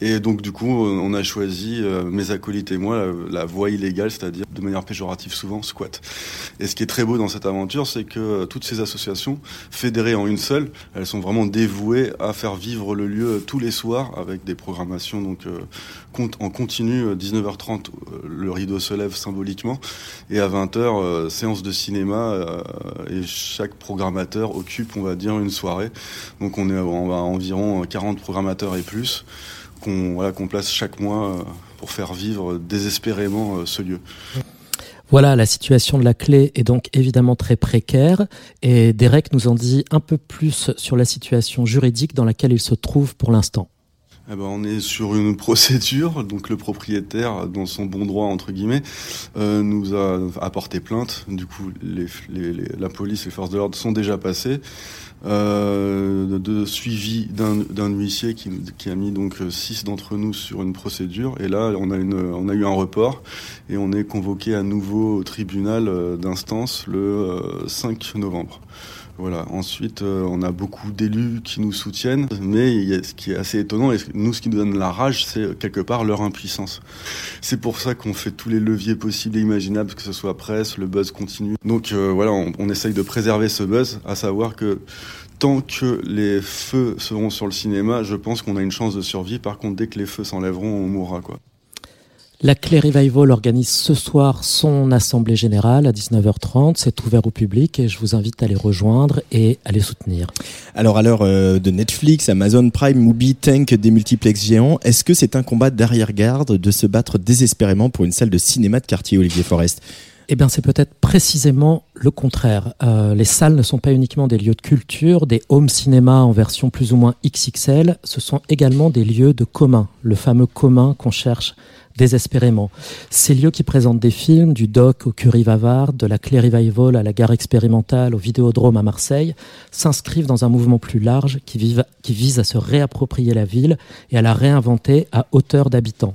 Et donc, du coup, euh, on a choisi, euh, mes acolytes et moi, la, la voie illégale, c'est-à-dire de manière péjorative souvent, squat. Et ce qui est très beau dans cette aventure, c'est que euh, toutes ces associations, fédérées en une seule, elles sont vraiment dévouées à faire vivre le lieu euh, tous les soirs avec des programmations donc euh, en continu, euh, 19h30, euh, le rideau se lève symboliquement, et à 20h, euh, séance de cinéma, et chaque programmateur occupe, on va dire, une soirée. Donc on est on à environ 40 programmateurs et plus qu'on voilà, place chaque mois euh, pour faire vivre désespérément euh, ce lieu. Voilà, la situation de la clé est donc évidemment très précaire et Derek nous en dit un peu plus sur la situation juridique dans laquelle il se trouve pour l'instant. Eh ben, on est sur une procédure, donc le propriétaire, dans son bon droit entre guillemets, euh, nous a apporté plainte. Du coup, les, les- les- la police et les forces de l'ordre sont déjà passées. Euh, de, suivi d'un huissier qui, a mis donc euh, six d'entre nous sur une procédure. Et là, on a, une, on a eu un report et on est convoqué à nouveau au tribunal euh, d'instance le euh, 5 novembre. Voilà. Ensuite, euh, on a beaucoup d'élus qui nous soutiennent, mais ce qui est assez étonnant, et nous, ce qui nous donne la rage, c'est euh, quelque part leur impuissance. C'est pour ça qu'on fait tous les leviers possibles et imaginables, que ce soit presse, le buzz continue. Donc euh, voilà, on, on essaye de préserver ce buzz, à savoir que tant que les feux seront sur le cinéma, je pense qu'on a une chance de survie. Par contre, dès que les feux s'enlèveront, on mourra, quoi. La Clé Revival organise ce soir son assemblée générale à 19h30. C'est ouvert au public et je vous invite à les rejoindre et à les soutenir. Alors à l'heure euh, de Netflix, Amazon Prime, Mubi, Tank, des multiplex géants, est-ce que c'est un combat d'arrière-garde de se battre désespérément pour une salle de cinéma de quartier, Olivier Forest? Eh bien, c'est peut-être précisément le contraire. Euh, les salles ne sont pas uniquement des lieux de culture, des home cinéma en version plus ou moins XXL, ce sont également des lieux de commun, le fameux commun qu'on cherche désespérément. Ces lieux qui présentent des films, du doc au Curie Vavard, de la Clé Revival à la gare expérimentale, au Vidéodrome à Marseille, s'inscrivent dans un mouvement plus large qui, qui vise à se réapproprier la ville et à la réinventer à hauteur d'habitants.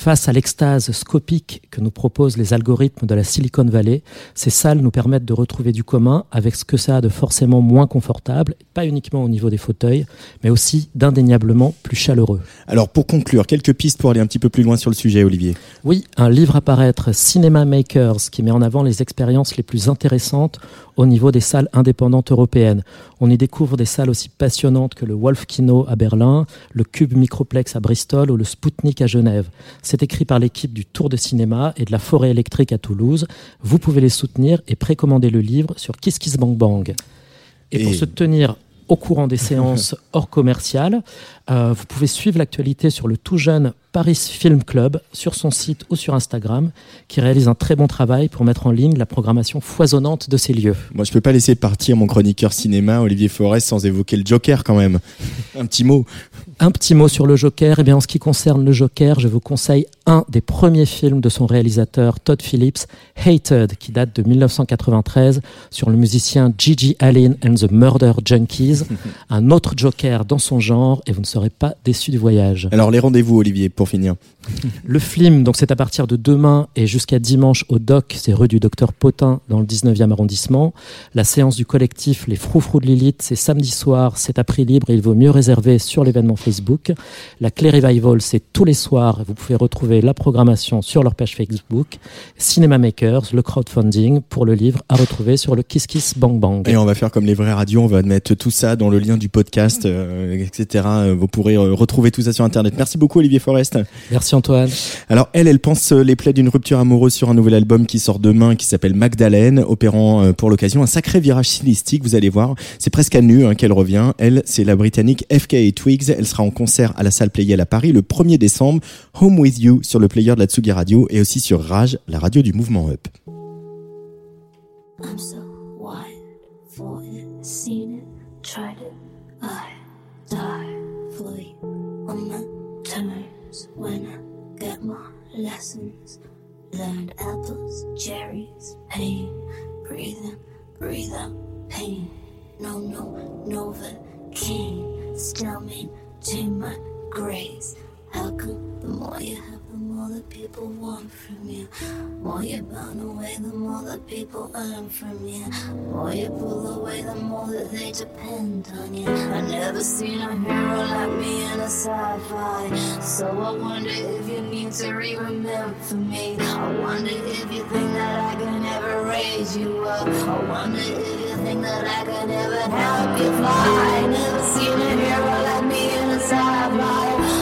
Face à l'extase scopique que nous proposent les algorithmes de la Silicon Valley, ces salles nous permettent de retrouver du commun avec ce que ça a de forcément moins confortable, pas uniquement au niveau des fauteuils, mais aussi d'indéniablement plus chaleureux. Alors pour conclure, quelques pistes pour aller un petit peu plus loin sur le sujet, Olivier. Oui, un livre à paraître, Cinema Makers, qui met en avant les expériences les plus intéressantes au niveau des salles indépendantes européennes. On y découvre des salles aussi passionnantes que le Wolf Kino à Berlin, le Cube Microplex à Bristol ou le Spoutnik à Genève. C'est écrit par l'équipe du Tour de Cinéma et de la Forêt électrique à Toulouse. Vous pouvez les soutenir et précommander le livre sur KissKissBankBang. Et, pour Et- se tenir au courant des séances hors commerciales, euh, vous pouvez suivre l'actualité sur le tout jeune Paris Film Club sur son site ou sur Instagram, qui réalise un très bon travail pour mettre en ligne la programmation foisonnante de ces lieux. Moi, je peux pas laisser partir mon chroniqueur cinéma, Olivier Forest, sans évoquer le Joker quand même. Un petit mot. Un petit mot sur le Joker. Eh bien, en ce qui concerne le Joker, je vous conseille un des premiers films de son réalisateur Todd Phillips, Hated, qui date de 1993, sur le musicien Gigi Allen and the Murder Junkies. un autre Joker dans son genre, et vous ne serez pas déçus du voyage. Alors, les rendez-vous, Olivier, pour finir. Le film, donc c'est à partir de demain et jusqu'à dimanche au DOC, c'est rue du Docteur Potin dans le 19e arrondissement. La séance du collectif Les Froufrous de Lilith, c'est samedi soir, c'est à prix libre et il vaut mieux réserver sur l'événement Facebook. La Clé Revival, c'est tous les soirs. Vous pouvez retrouver la programmation sur leur page Facebook. Cinema Makers, le crowdfunding pour le livre à retrouver sur le Kiss Kiss Bang Bang. Et on va faire comme les vraies radios, on va mettre tout ça dans le lien du podcast, euh, etc. Vous pourrez euh, retrouver tout ça sur Internet. Merci beaucoup, Olivier Forest. Merci Antoine. Alors elle, elle pense euh, les plaies d'une rupture amoureuse sur un nouvel album qui sort demain, qui s'appelle Magdalene, opérant euh, pour l'occasion un sacré virage stylistique. Vous allez voir, c'est presque à nu hein, qu'elle revient. Elle, c'est la Britannique FK Twigs. Elle sera en concert à la salle Playel à Paris le 1er décembre. Home with You sur le player de la Tsugi Radio et aussi sur Rage, la radio du mouvement Up. I'm so wild for it, lessons. Learned apples, cherries, pain, breathing, breathe out pain. No, no, Novocaine, still maintain my grace. How come the more you have, more that people want from you? More you burn away, the more that people earn from you. More you pull away, the more that they depend on you. I never seen a hero like me in a sci-fi. So I wonder if you need to re-remember me. I wonder if you think that I can ever raise you up. I wonder if you think that I can ever help you fly. I never seen a hero like me in a sci-fi.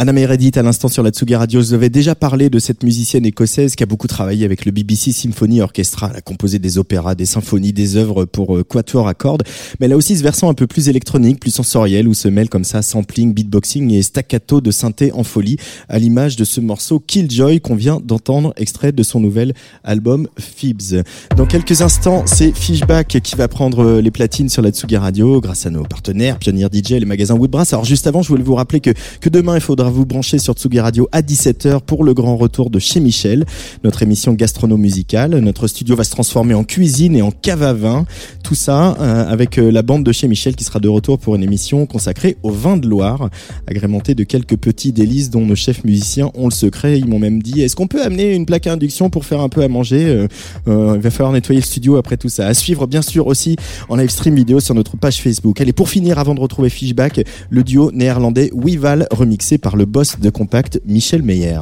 Anna Meredith à l'instant sur la Tsugi Radio. Je vous avais déjà parlé de cette musicienne écossaise qui a beaucoup travaillé avec le BBC Symphony Orchestra. Elle a composé des opéras, des symphonies, des œuvres pour euh, quatuor à cordes. Mais elle a aussi ce versant un peu plus électronique, plus sensoriel, où se mêlent comme ça sampling, beatboxing et staccato de synthé en folie, à l'image de ce morceau Killjoy qu'on vient d'entendre, extrait de son nouvel album Fibs. Dans quelques instants, c'est Fishback qui va prendre euh, les platines sur la Tsugi Radio grâce à nos partenaires, Pionnier DJ et les magasins Woodbrass. Alors juste avant, je voulais vous rappeler que, que demain, il faudra vous brancher sur Tsugi Radio à 17h pour le grand retour de chez Michel, notre émission gastrono-musicale. Notre studio va se transformer en cuisine et en cave à vin. Tout ça euh, avec euh, la bande de chez Michel qui sera de retour pour une émission consacrée au vin de Loire, agrémentée de quelques petits délices dont nos chefs musiciens ont le secret. Ils m'ont même dit, est-ce qu'on peut amener une plaque à induction pour faire un peu à manger? Euh, Il va falloir nettoyer le studio après tout ça. À suivre bien sûr aussi en live stream vidéo sur notre page Facebook. Allez, pour finir, avant de retrouver Fishback, le duo néerlandais Wival remixé par le boss de compact Michel Meyer.